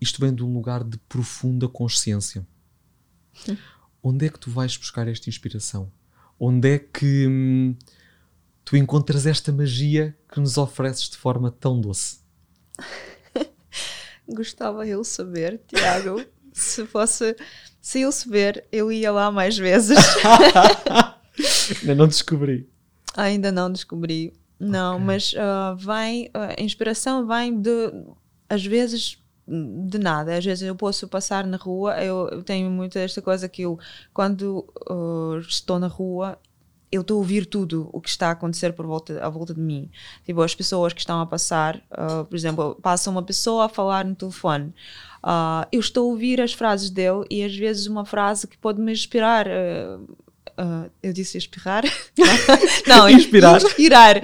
isto vem de um lugar de profunda consciência. Onde é que tu vais buscar esta inspiração? Onde é que hum, tu encontras esta magia que nos ofereces de forma tão doce? Gostava eu saber, Tiago. se fosse, se eu saber, eu ia lá mais vezes. Ainda não descobri. Ainda não descobri. Não, Ok. mas ah, vem, ah, a inspiração vem de, às vezes, de nada. Às vezes eu posso passar na rua, eu, tenho muito esta coisa que eu, quando ah, estou na rua, eu estou a ouvir tudo o que está a acontecer por volta, à volta de mim. Tipo, as pessoas que estão a passar, ah, por exemplo, passa uma pessoa a falar no telefone. Ah, eu estou a ouvir as frases dele e às vezes uma frase que pode me inspirar. ah, eu disse espirrar? Não, Inspirar. Inspirar.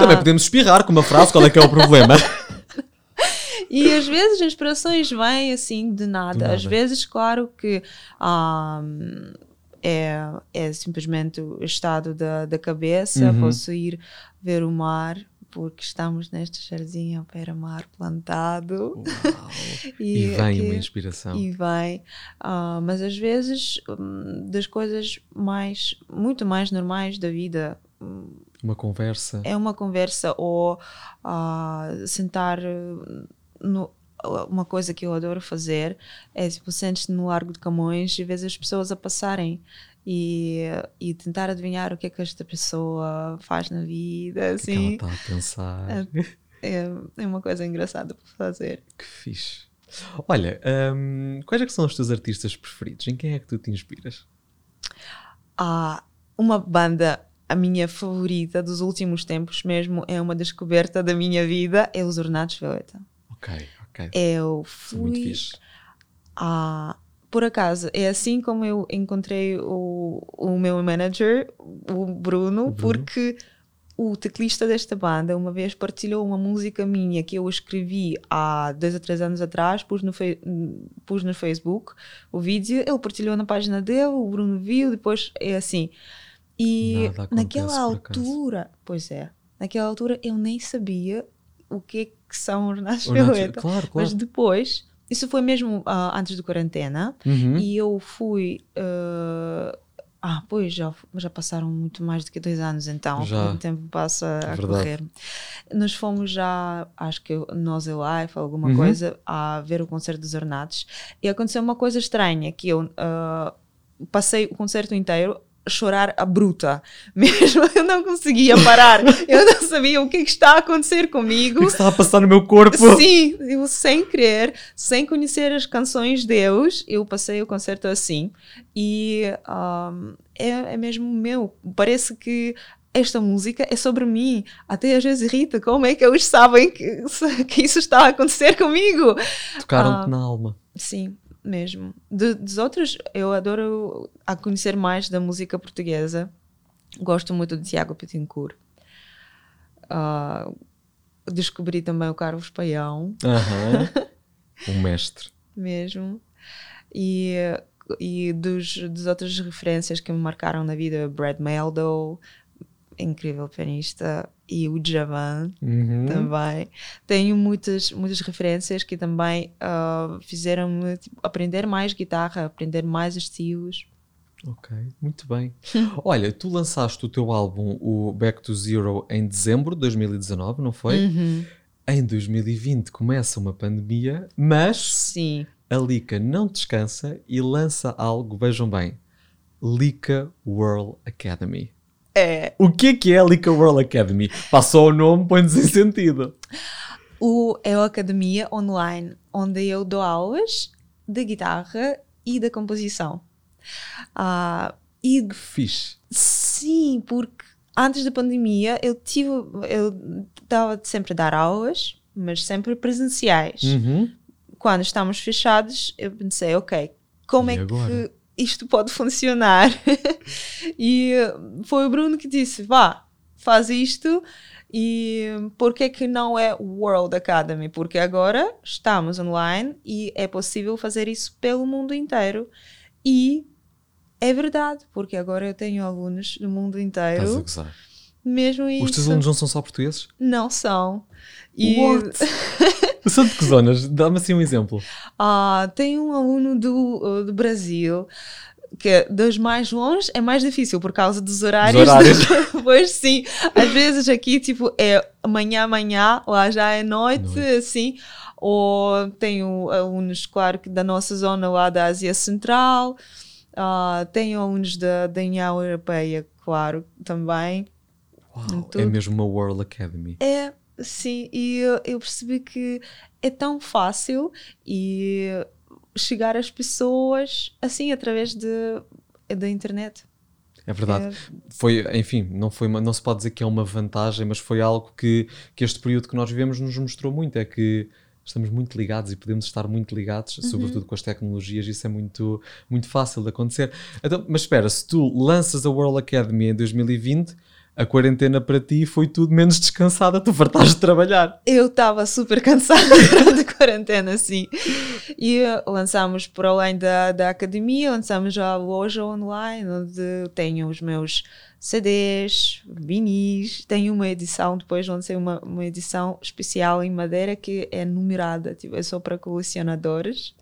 Também podemos espirrar com uma frase, qual é que é o problema? E às vezes as inspirações vêm assim de nada. Nada. Às vezes, claro que ah, é, é simplesmente o estado da, da cabeça. Uhum. Posso ir ver o mar, porque estamos neste jardim ao beira-mar plantado. Uau. E vem aqui- uma inspiração. E vem. Ah, mas às vezes, hum, das coisas mais, muito mais normais da vida, Uma conversa. é uma conversa ou ah, sentar eh, no, uma coisa que eu adoro fazer é tipo, sentes no Largo de Camões e vês as pessoas a passarem e, e tentar adivinhar o que é que esta pessoa faz na vida, O que é que assim. ela está a pensar? É, é uma coisa engraçada para fazer. Que fixe. Olha, hum, quais é são os teus artistas preferidos? Em quem é que tu te inspiras? Há uma banda, a minha favorita dos últimos tempos mesmo, é uma descoberta da minha vida, é os Ornatos Violeta. Ok, ok. Eu muito fui a... Por acaso, é assim como eu encontrei o, o meu manager, o Bruno, O Bruno. porque o teclista desta banda uma vez partilhou uma música minha que eu escrevi há dois ou três anos atrás, pus no, pus no Facebook o vídeo, ele partilhou na página dele, o Bruno viu, depois é assim. E naquela altura, pois é, naquela altura eu nem sabia o que é que são os Ornatos Violeta. Claro, claro. Mas depois, isso foi mesmo ah, antes da quarentena, Uhum. e eu fui. ah, ah, pois já, já passaram muito mais do que dois anos, então Já. o tempo passa a Verdade. correr. Nós fomos já, acho que nós e Life, alguma Uhum. coisa, a ver o concerto dos Ornatos, e aconteceu uma coisa estranha: que eu ah, passei o concerto inteiro chorar a bruta, mesmo eu não conseguia parar, eu não sabia o que, é que está a acontecer O comigo. que é que está a passar no meu corpo? Sim, eu sem querer, sem conhecer as canções deles, eu passei o concerto assim. E ahm, é, é mesmo meu. Parece que esta música é sobre mim. Até às vezes irrita. Como é que eles sabem que, que isso está a acontecer comigo? Tocaram-te Ah. na alma. Sim, mesmo. De, dos outros, eu adoro a conhecer mais da música portuguesa. Gosto muito de Tiago Petincourt. Ah, descobri também o Carlos Paião, Aham. um mestre. mesmo. E, e dos, das outras referências que me marcaram na vida, Brad Meldo, incrível pianista, e o Djavan Uhum. também. Tenho muitas, muitas referências que também ah, fizeram-me tipo, aprender mais guitarra, aprender mais estilos. Ok, muito bem. Olha, tu lançaste o teu álbum, o Back to Zero, em dezembro de 2019, não foi? Uhum. Em 2020 começa uma pandemia, mas Sim. a Lika não descansa e lança algo, vejam bem, Lika World Academy. É. O que é que é a Lika World Academy? Passou o nome, põe-nos em sentido. O, é a academia online, onde eu dou aulas de guitarra e da composição. Ah, e Que fixe. sim, porque antes da pandemia eu tive, eu estava sempre a dar aulas, mas sempre presenciais. Uhum. Quando estamos fechados, eu pensei, ok, como E é agora? que isto pode funcionar? e foi o Bruno que disse, vá, faz isto. E por que que não é World Academy? Porque agora estamos online e é possível fazer isso pelo mundo inteiro. E é verdade, porque agora eu tenho alunos do mundo inteiro, mesmo Os teus isso. alunos não são só portugueses? Não são. E What? São de que zonas? Dá-me assim um exemplo. Ah, tem um aluno do, uh, do Brasil que é dos mais longe é mais difícil por causa dos horários. horários. pois sim, às vezes aqui tipo é amanhã, amanhã, lá já é noite, Noite. assim. Ou tenho alunos, claro, que da nossa zona lá da Ásia Central. Ah, tenho alunos da, da União Europeia, claro, também. Uau, é mesmo uma World Academy. É, sim, e eu, eu percebi que é tão fácil e chegar às pessoas assim através de, da internet. É verdade. É, Foi, enfim, não, foi uma- não se pode dizer que é uma vantagem, mas foi algo que, que este período que nós vivemos nos mostrou muito. É que estamos muito ligados e podemos estar muito ligados, Uhum. sobretudo com as tecnologias, isso é muito, muito fácil de acontecer. Então, mas espera, se tu lanças a World Academy em 2020, a quarentena para ti foi tudo menos descansada, tu fartaste de trabalhar. eu estava super cansada durante a quarentena, sim. E eh, lançámos, por além da, da academia, lançámos já a loja online, onde tenho os meus CDs, vinis. Tenho uma edição, depois lancei uma, uma edição especial em madeira que é numerada, tipo, é só para colecionadores.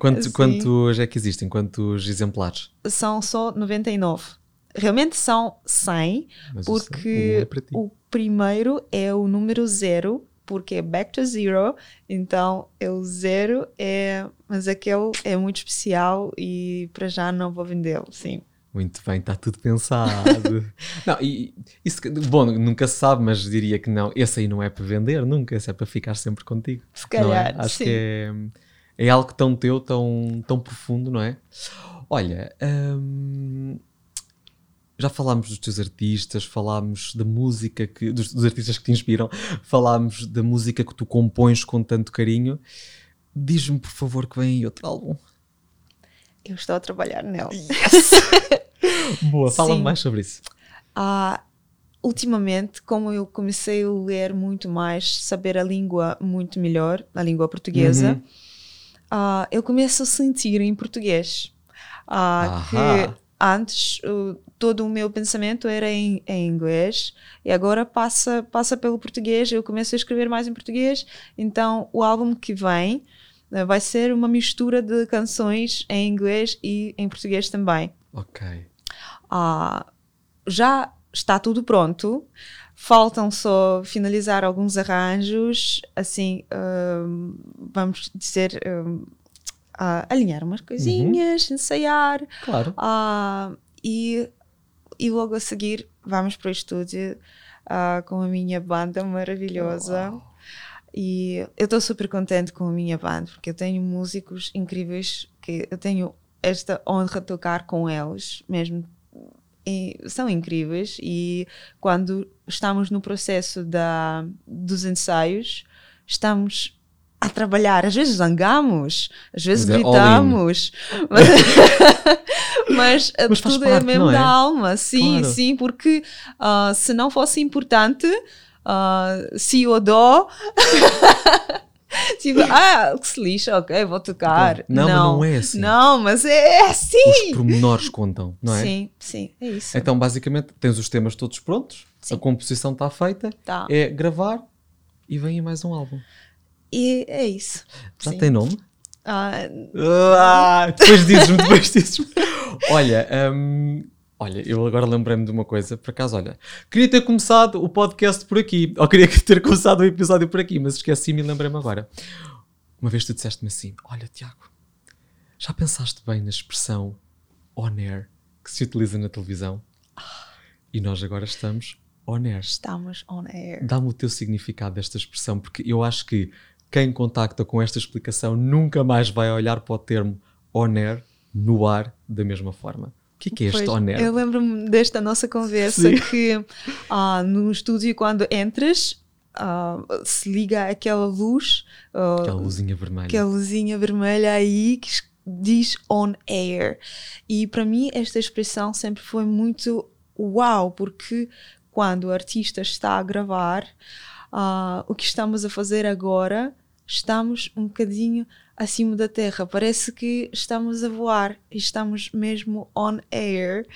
Quanto, Sim. quantos é que existem? Quantos exemplares? São só 99. Realmente são 100, Mas porque é ti. o primeiro é o número zero, porque é back to zero, então é o zero, é, mas aquele é muito especial e para já não vou vendê-lo, sim. Muito bem, está tudo pensado. não, e isso, bom, nunca se sabe, mas diria que não. Esse aí não é para vender nunca, esse é para ficar sempre contigo. Se calhar, não é? Acho sim. que é, é algo tão teu, tão, tão profundo, não é? Olha, hum, já falámos dos teus artistas, falámos da música, que, dos, dos artistas que te inspiram, falámos da música que tu compões com tanto carinho. Diz-me, por favor, que vem aí outro álbum. Eu estou a trabalhar nele. Boa, fala-me mais sobre isso. Ah, ultimamente, como eu comecei a ler muito mais, saber a língua muito melhor, a língua portuguesa, Uhum. ah, eu começo a sentir em português. Ahá. que antes o- todo o meu pensamento era em, em inglês e agora passa, passa pelo português. Eu começo a escrever mais em português. Então, o álbum que vem eh, vai ser uma mistura de canções em inglês e em português também. Ok. Ah, já está tudo pronto. Faltam só finalizar alguns arranjos, assim, hum, vamos dizer, ah, alinhar umas coisinhas, ensaiar, Claro. ah, e, e logo a seguir vamos para o estúdio ah, com a minha banda maravilhosa. E eu estou super contente com a minha banda, porque eu tenho músicos incríveis que eu tenho esta honra de tocar com eles, mesmo. E são incríveis e quando estamos no processo da, dos ensaios, estamos a trabalhar. Às vezes zangamos, às vezes Mas é gritamos, mas, mas, Mas faz tudo é parte, mesmo não é? da alma. Sim, Claro. sim, porque ah, se não fosse importante, ah, se eu dou. tipo, ah, que se lixa, ok, vou tocar. Não, mas não é assim. Não, mas é assim. Os pormenores contam, não é? Sim, sim, é isso. Então, basicamente, tens os temas todos prontos, Sim. a composição está feita, Tá. é gravar e vem mais um álbum. E é isso. Já Sim. tem nome? Ah, Ah, depois dizes-me, depois dizes-me. Olha, hum, olha, eu agora lembrei-me de uma coisa, por acaso, olha, queria ter começado o podcast por aqui, ou queria ter começado o episódio por aqui, mas esqueci-me e lembrei-me agora. Uma vez tu disseste-me assim: Olha, Tiago, já pensaste bem na expressão on air que se utiliza na televisão? E nós agora estamos on air. estamos on air. Dá-me o teu significado desta expressão, porque eu acho que quem contacta com esta explicação nunca mais vai olhar para o termo on air no ar da mesma forma. O que é, que é este Pois, on air? Eu lembro-me desta nossa conversa Sim. que ah, no estúdio, quando entras, ah, se liga aquela luz, ah, Aquela luzinha vermelha. aquela luzinha vermelha aí que diz on air. E para mim, esta expressão sempre foi muito uau, porque quando o artista está a gravar, ah, o que estamos a fazer agora, estamos um bocadinho acima da terra. Parece que estamos a voar e estamos mesmo on air.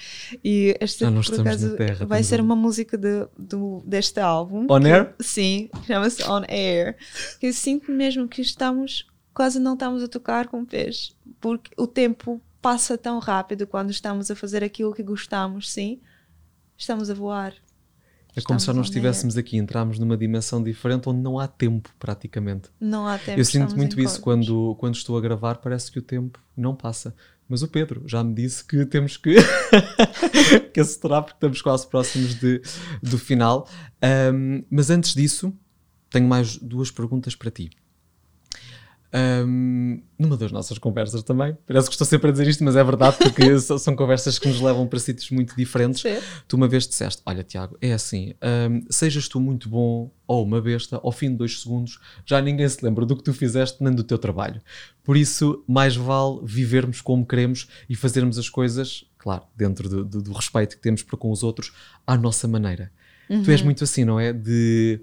E esta, não por acaso, terra, vai ser uma música de, do, deste álbum. On que- air? Sim, chama-se On Air. Que eu sinto mesmo que estamos, quase não estamos a tocar com pés, porque o tempo passa tão rápido quando estamos a fazer aquilo que gostamos, sim. Estamos a voar. É como se air. estivéssemos aqui, entramos numa dimensão diferente onde não há tempo, praticamente. Não há tempo. Eu sinto muito isso corpos. quando, quando estou a gravar, parece que o tempo não passa. Mas o Pedro já me disse que temos que, que acelerar porque estamos quase próximos de, do final. Ahm, mas antes disso, tenho mais duas perguntas para ti. Ahm, numa das nossas conversas também, parece que estou sempre a dizer isto, mas é verdade porque são, conversas que nos levam para sítios muito diferentes. Sim. Tu uma vez disseste: Olha, Tiago, é assim, hum, sejas tu muito bom ou uma besta, ao fim de dois segundos já ninguém se lembra do que tu fizeste nem do teu trabalho. Por isso, mais vale vivermos como queremos e fazermos as coisas, claro, dentro do, do- do respeito que temos para com os outros, à nossa maneira. Tu és muito assim, não é? De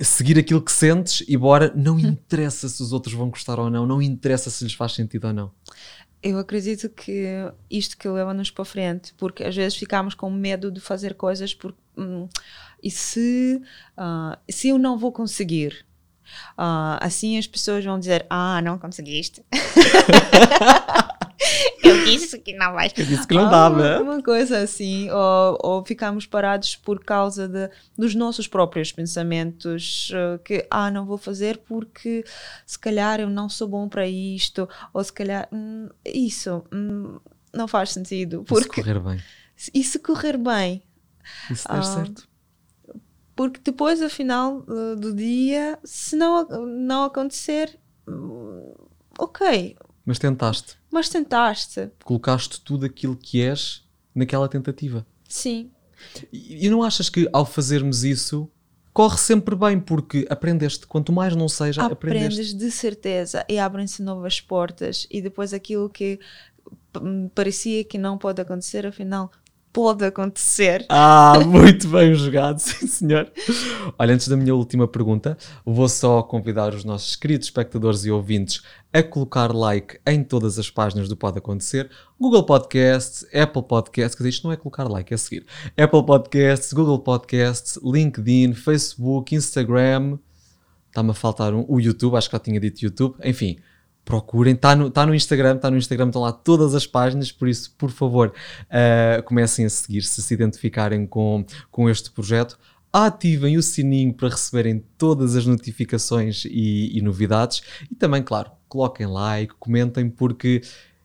seguir aquilo que sentes e bora, não interessa se os outros vão gostar ou não, não interessa se lhes faz sentido ou não. Eu acredito que isto que leva-nos para frente, porque às vezes ficamos com medo de fazer coisas porque hum, e se ah, se eu não vou conseguir, Ah, assim as pessoas vão dizer ah não conseguiste. Eu disse que não vai. Eu disse que não dava. Uma, uma coisa assim, ou, ou ficamos parados por causa de, dos nossos próprios pensamentos, eh, que, ah, não vou fazer porque se calhar eu não sou bom para isto, ou se calhar, hum, isso hum, não faz sentido, Se porque correr bem. e se correr bem, E se der Ah, certo? porque depois, afinal eh, do dia, se não, não acontecer, hum, ok, Mas tentaste. mas tentaste, Colocaste tudo aquilo que és naquela tentativa. sim. E, e não achas que ao fazermos isso corre sempre bem, porque aprendeste. Quanto mais não seja, aprendeste. aprendes de certeza e abrem-se novas portas e depois aquilo que parecia que não pode acontecer afinal pode acontecer Ah, muito bem jogado, sim senhor. Olha, antes da minha última pergunta, vou só convidar os nossos queridos espectadores e ouvintes a colocar like em todas as páginas do Pode Acontecer. Google Podcasts, Apple Podcasts, quer dizer, isto não é colocar like, é seguir. Apple Podcasts, Google Podcasts, LinkedIn, Facebook, Instagram. Está-me a faltar um, o YouTube, acho que já tinha dito YouTube. Enfim, procurem, está no, tá no Instagram, está no Instagram, estão lá todas as páginas, por isso, por favor, uh, comecem a seguir se se identificarem com, com este projeto. Ativem o sininho para receberem todas as notificações e, e novidades. E também, claro, coloquem like, comentem, porque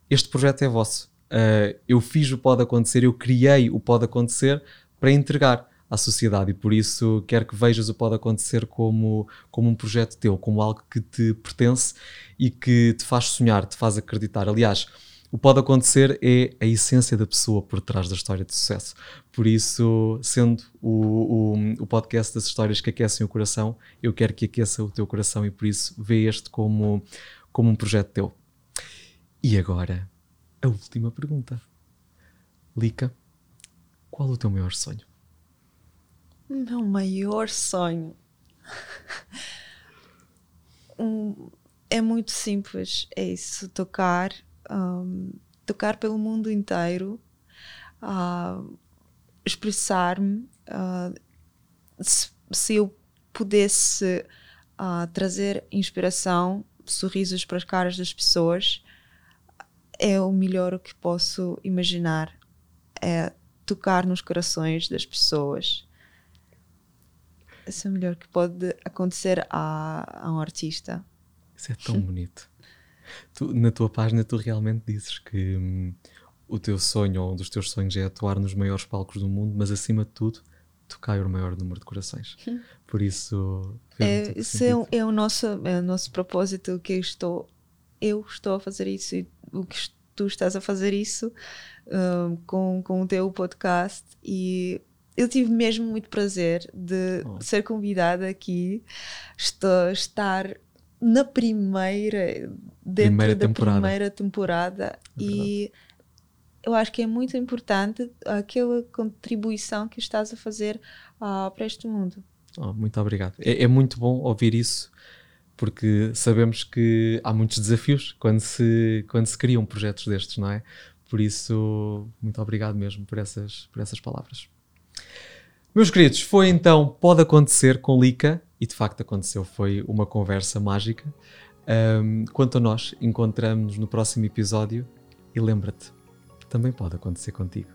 este projeto é vosso. Uh, eu fiz o Pode Acontecer, eu criei o Pode Acontecer para entregar à sociedade e por isso quero que vejas o Pode Acontecer como, como um projeto teu, como algo que te pertence e que te faz sonhar, te faz acreditar. Aliás, o Pode Acontecer é a essência da pessoa por trás da história de sucesso. Por isso, sendo o, o, o podcast das histórias que aquecem o coração, eu quero que aqueça o teu coração e por isso vê este como, como um projeto teu. E agora, a última pergunta. Lica, qual o teu maior sonho? Meu maior sonho. Um, é muito simples é isso tocar um, tocar pelo mundo inteiro uh, expressar-me uh, se, se, eu pudesse uh, trazer inspiração sorrisos para as caras das pessoas é o melhor que posso imaginar é tocar nos corações das pessoas isso é o melhor que pode acontecer a, a um artista. Isso é tão bonito. Tu, na tua página, tu realmente dizes que hum, o teu sonho ou um dos teus sonhos é atuar nos maiores palcos do mundo, mas acima de tudo, tocar o maior número de corações. Por isso, é, isso é, é, o nosso, é o nosso propósito que eu estou, eu estou a fazer isso e o que tu estás a fazer isso um, com, com o teu podcast e eu tive mesmo muito prazer de oh. ser convidada aqui, estou, estar na primeira, dentro primeira da temporada. primeira temporada é e eu acho que é muito importante aquela contribuição que estás a fazer uh, para este mundo. Oh, muito obrigado. É, é, muito bom ouvir isso porque sabemos que há muitos desafios quando se, quando se criam projetos destes, não é? Por isso, muito obrigado mesmo por essas, por essas palavras. Meus queridos, foi então Pode Acontecer com Lica, e de facto aconteceu, foi uma conversa mágica. Um, quanto a nós, encontramos-nos no próximo episódio e lembra-te, também pode acontecer contigo.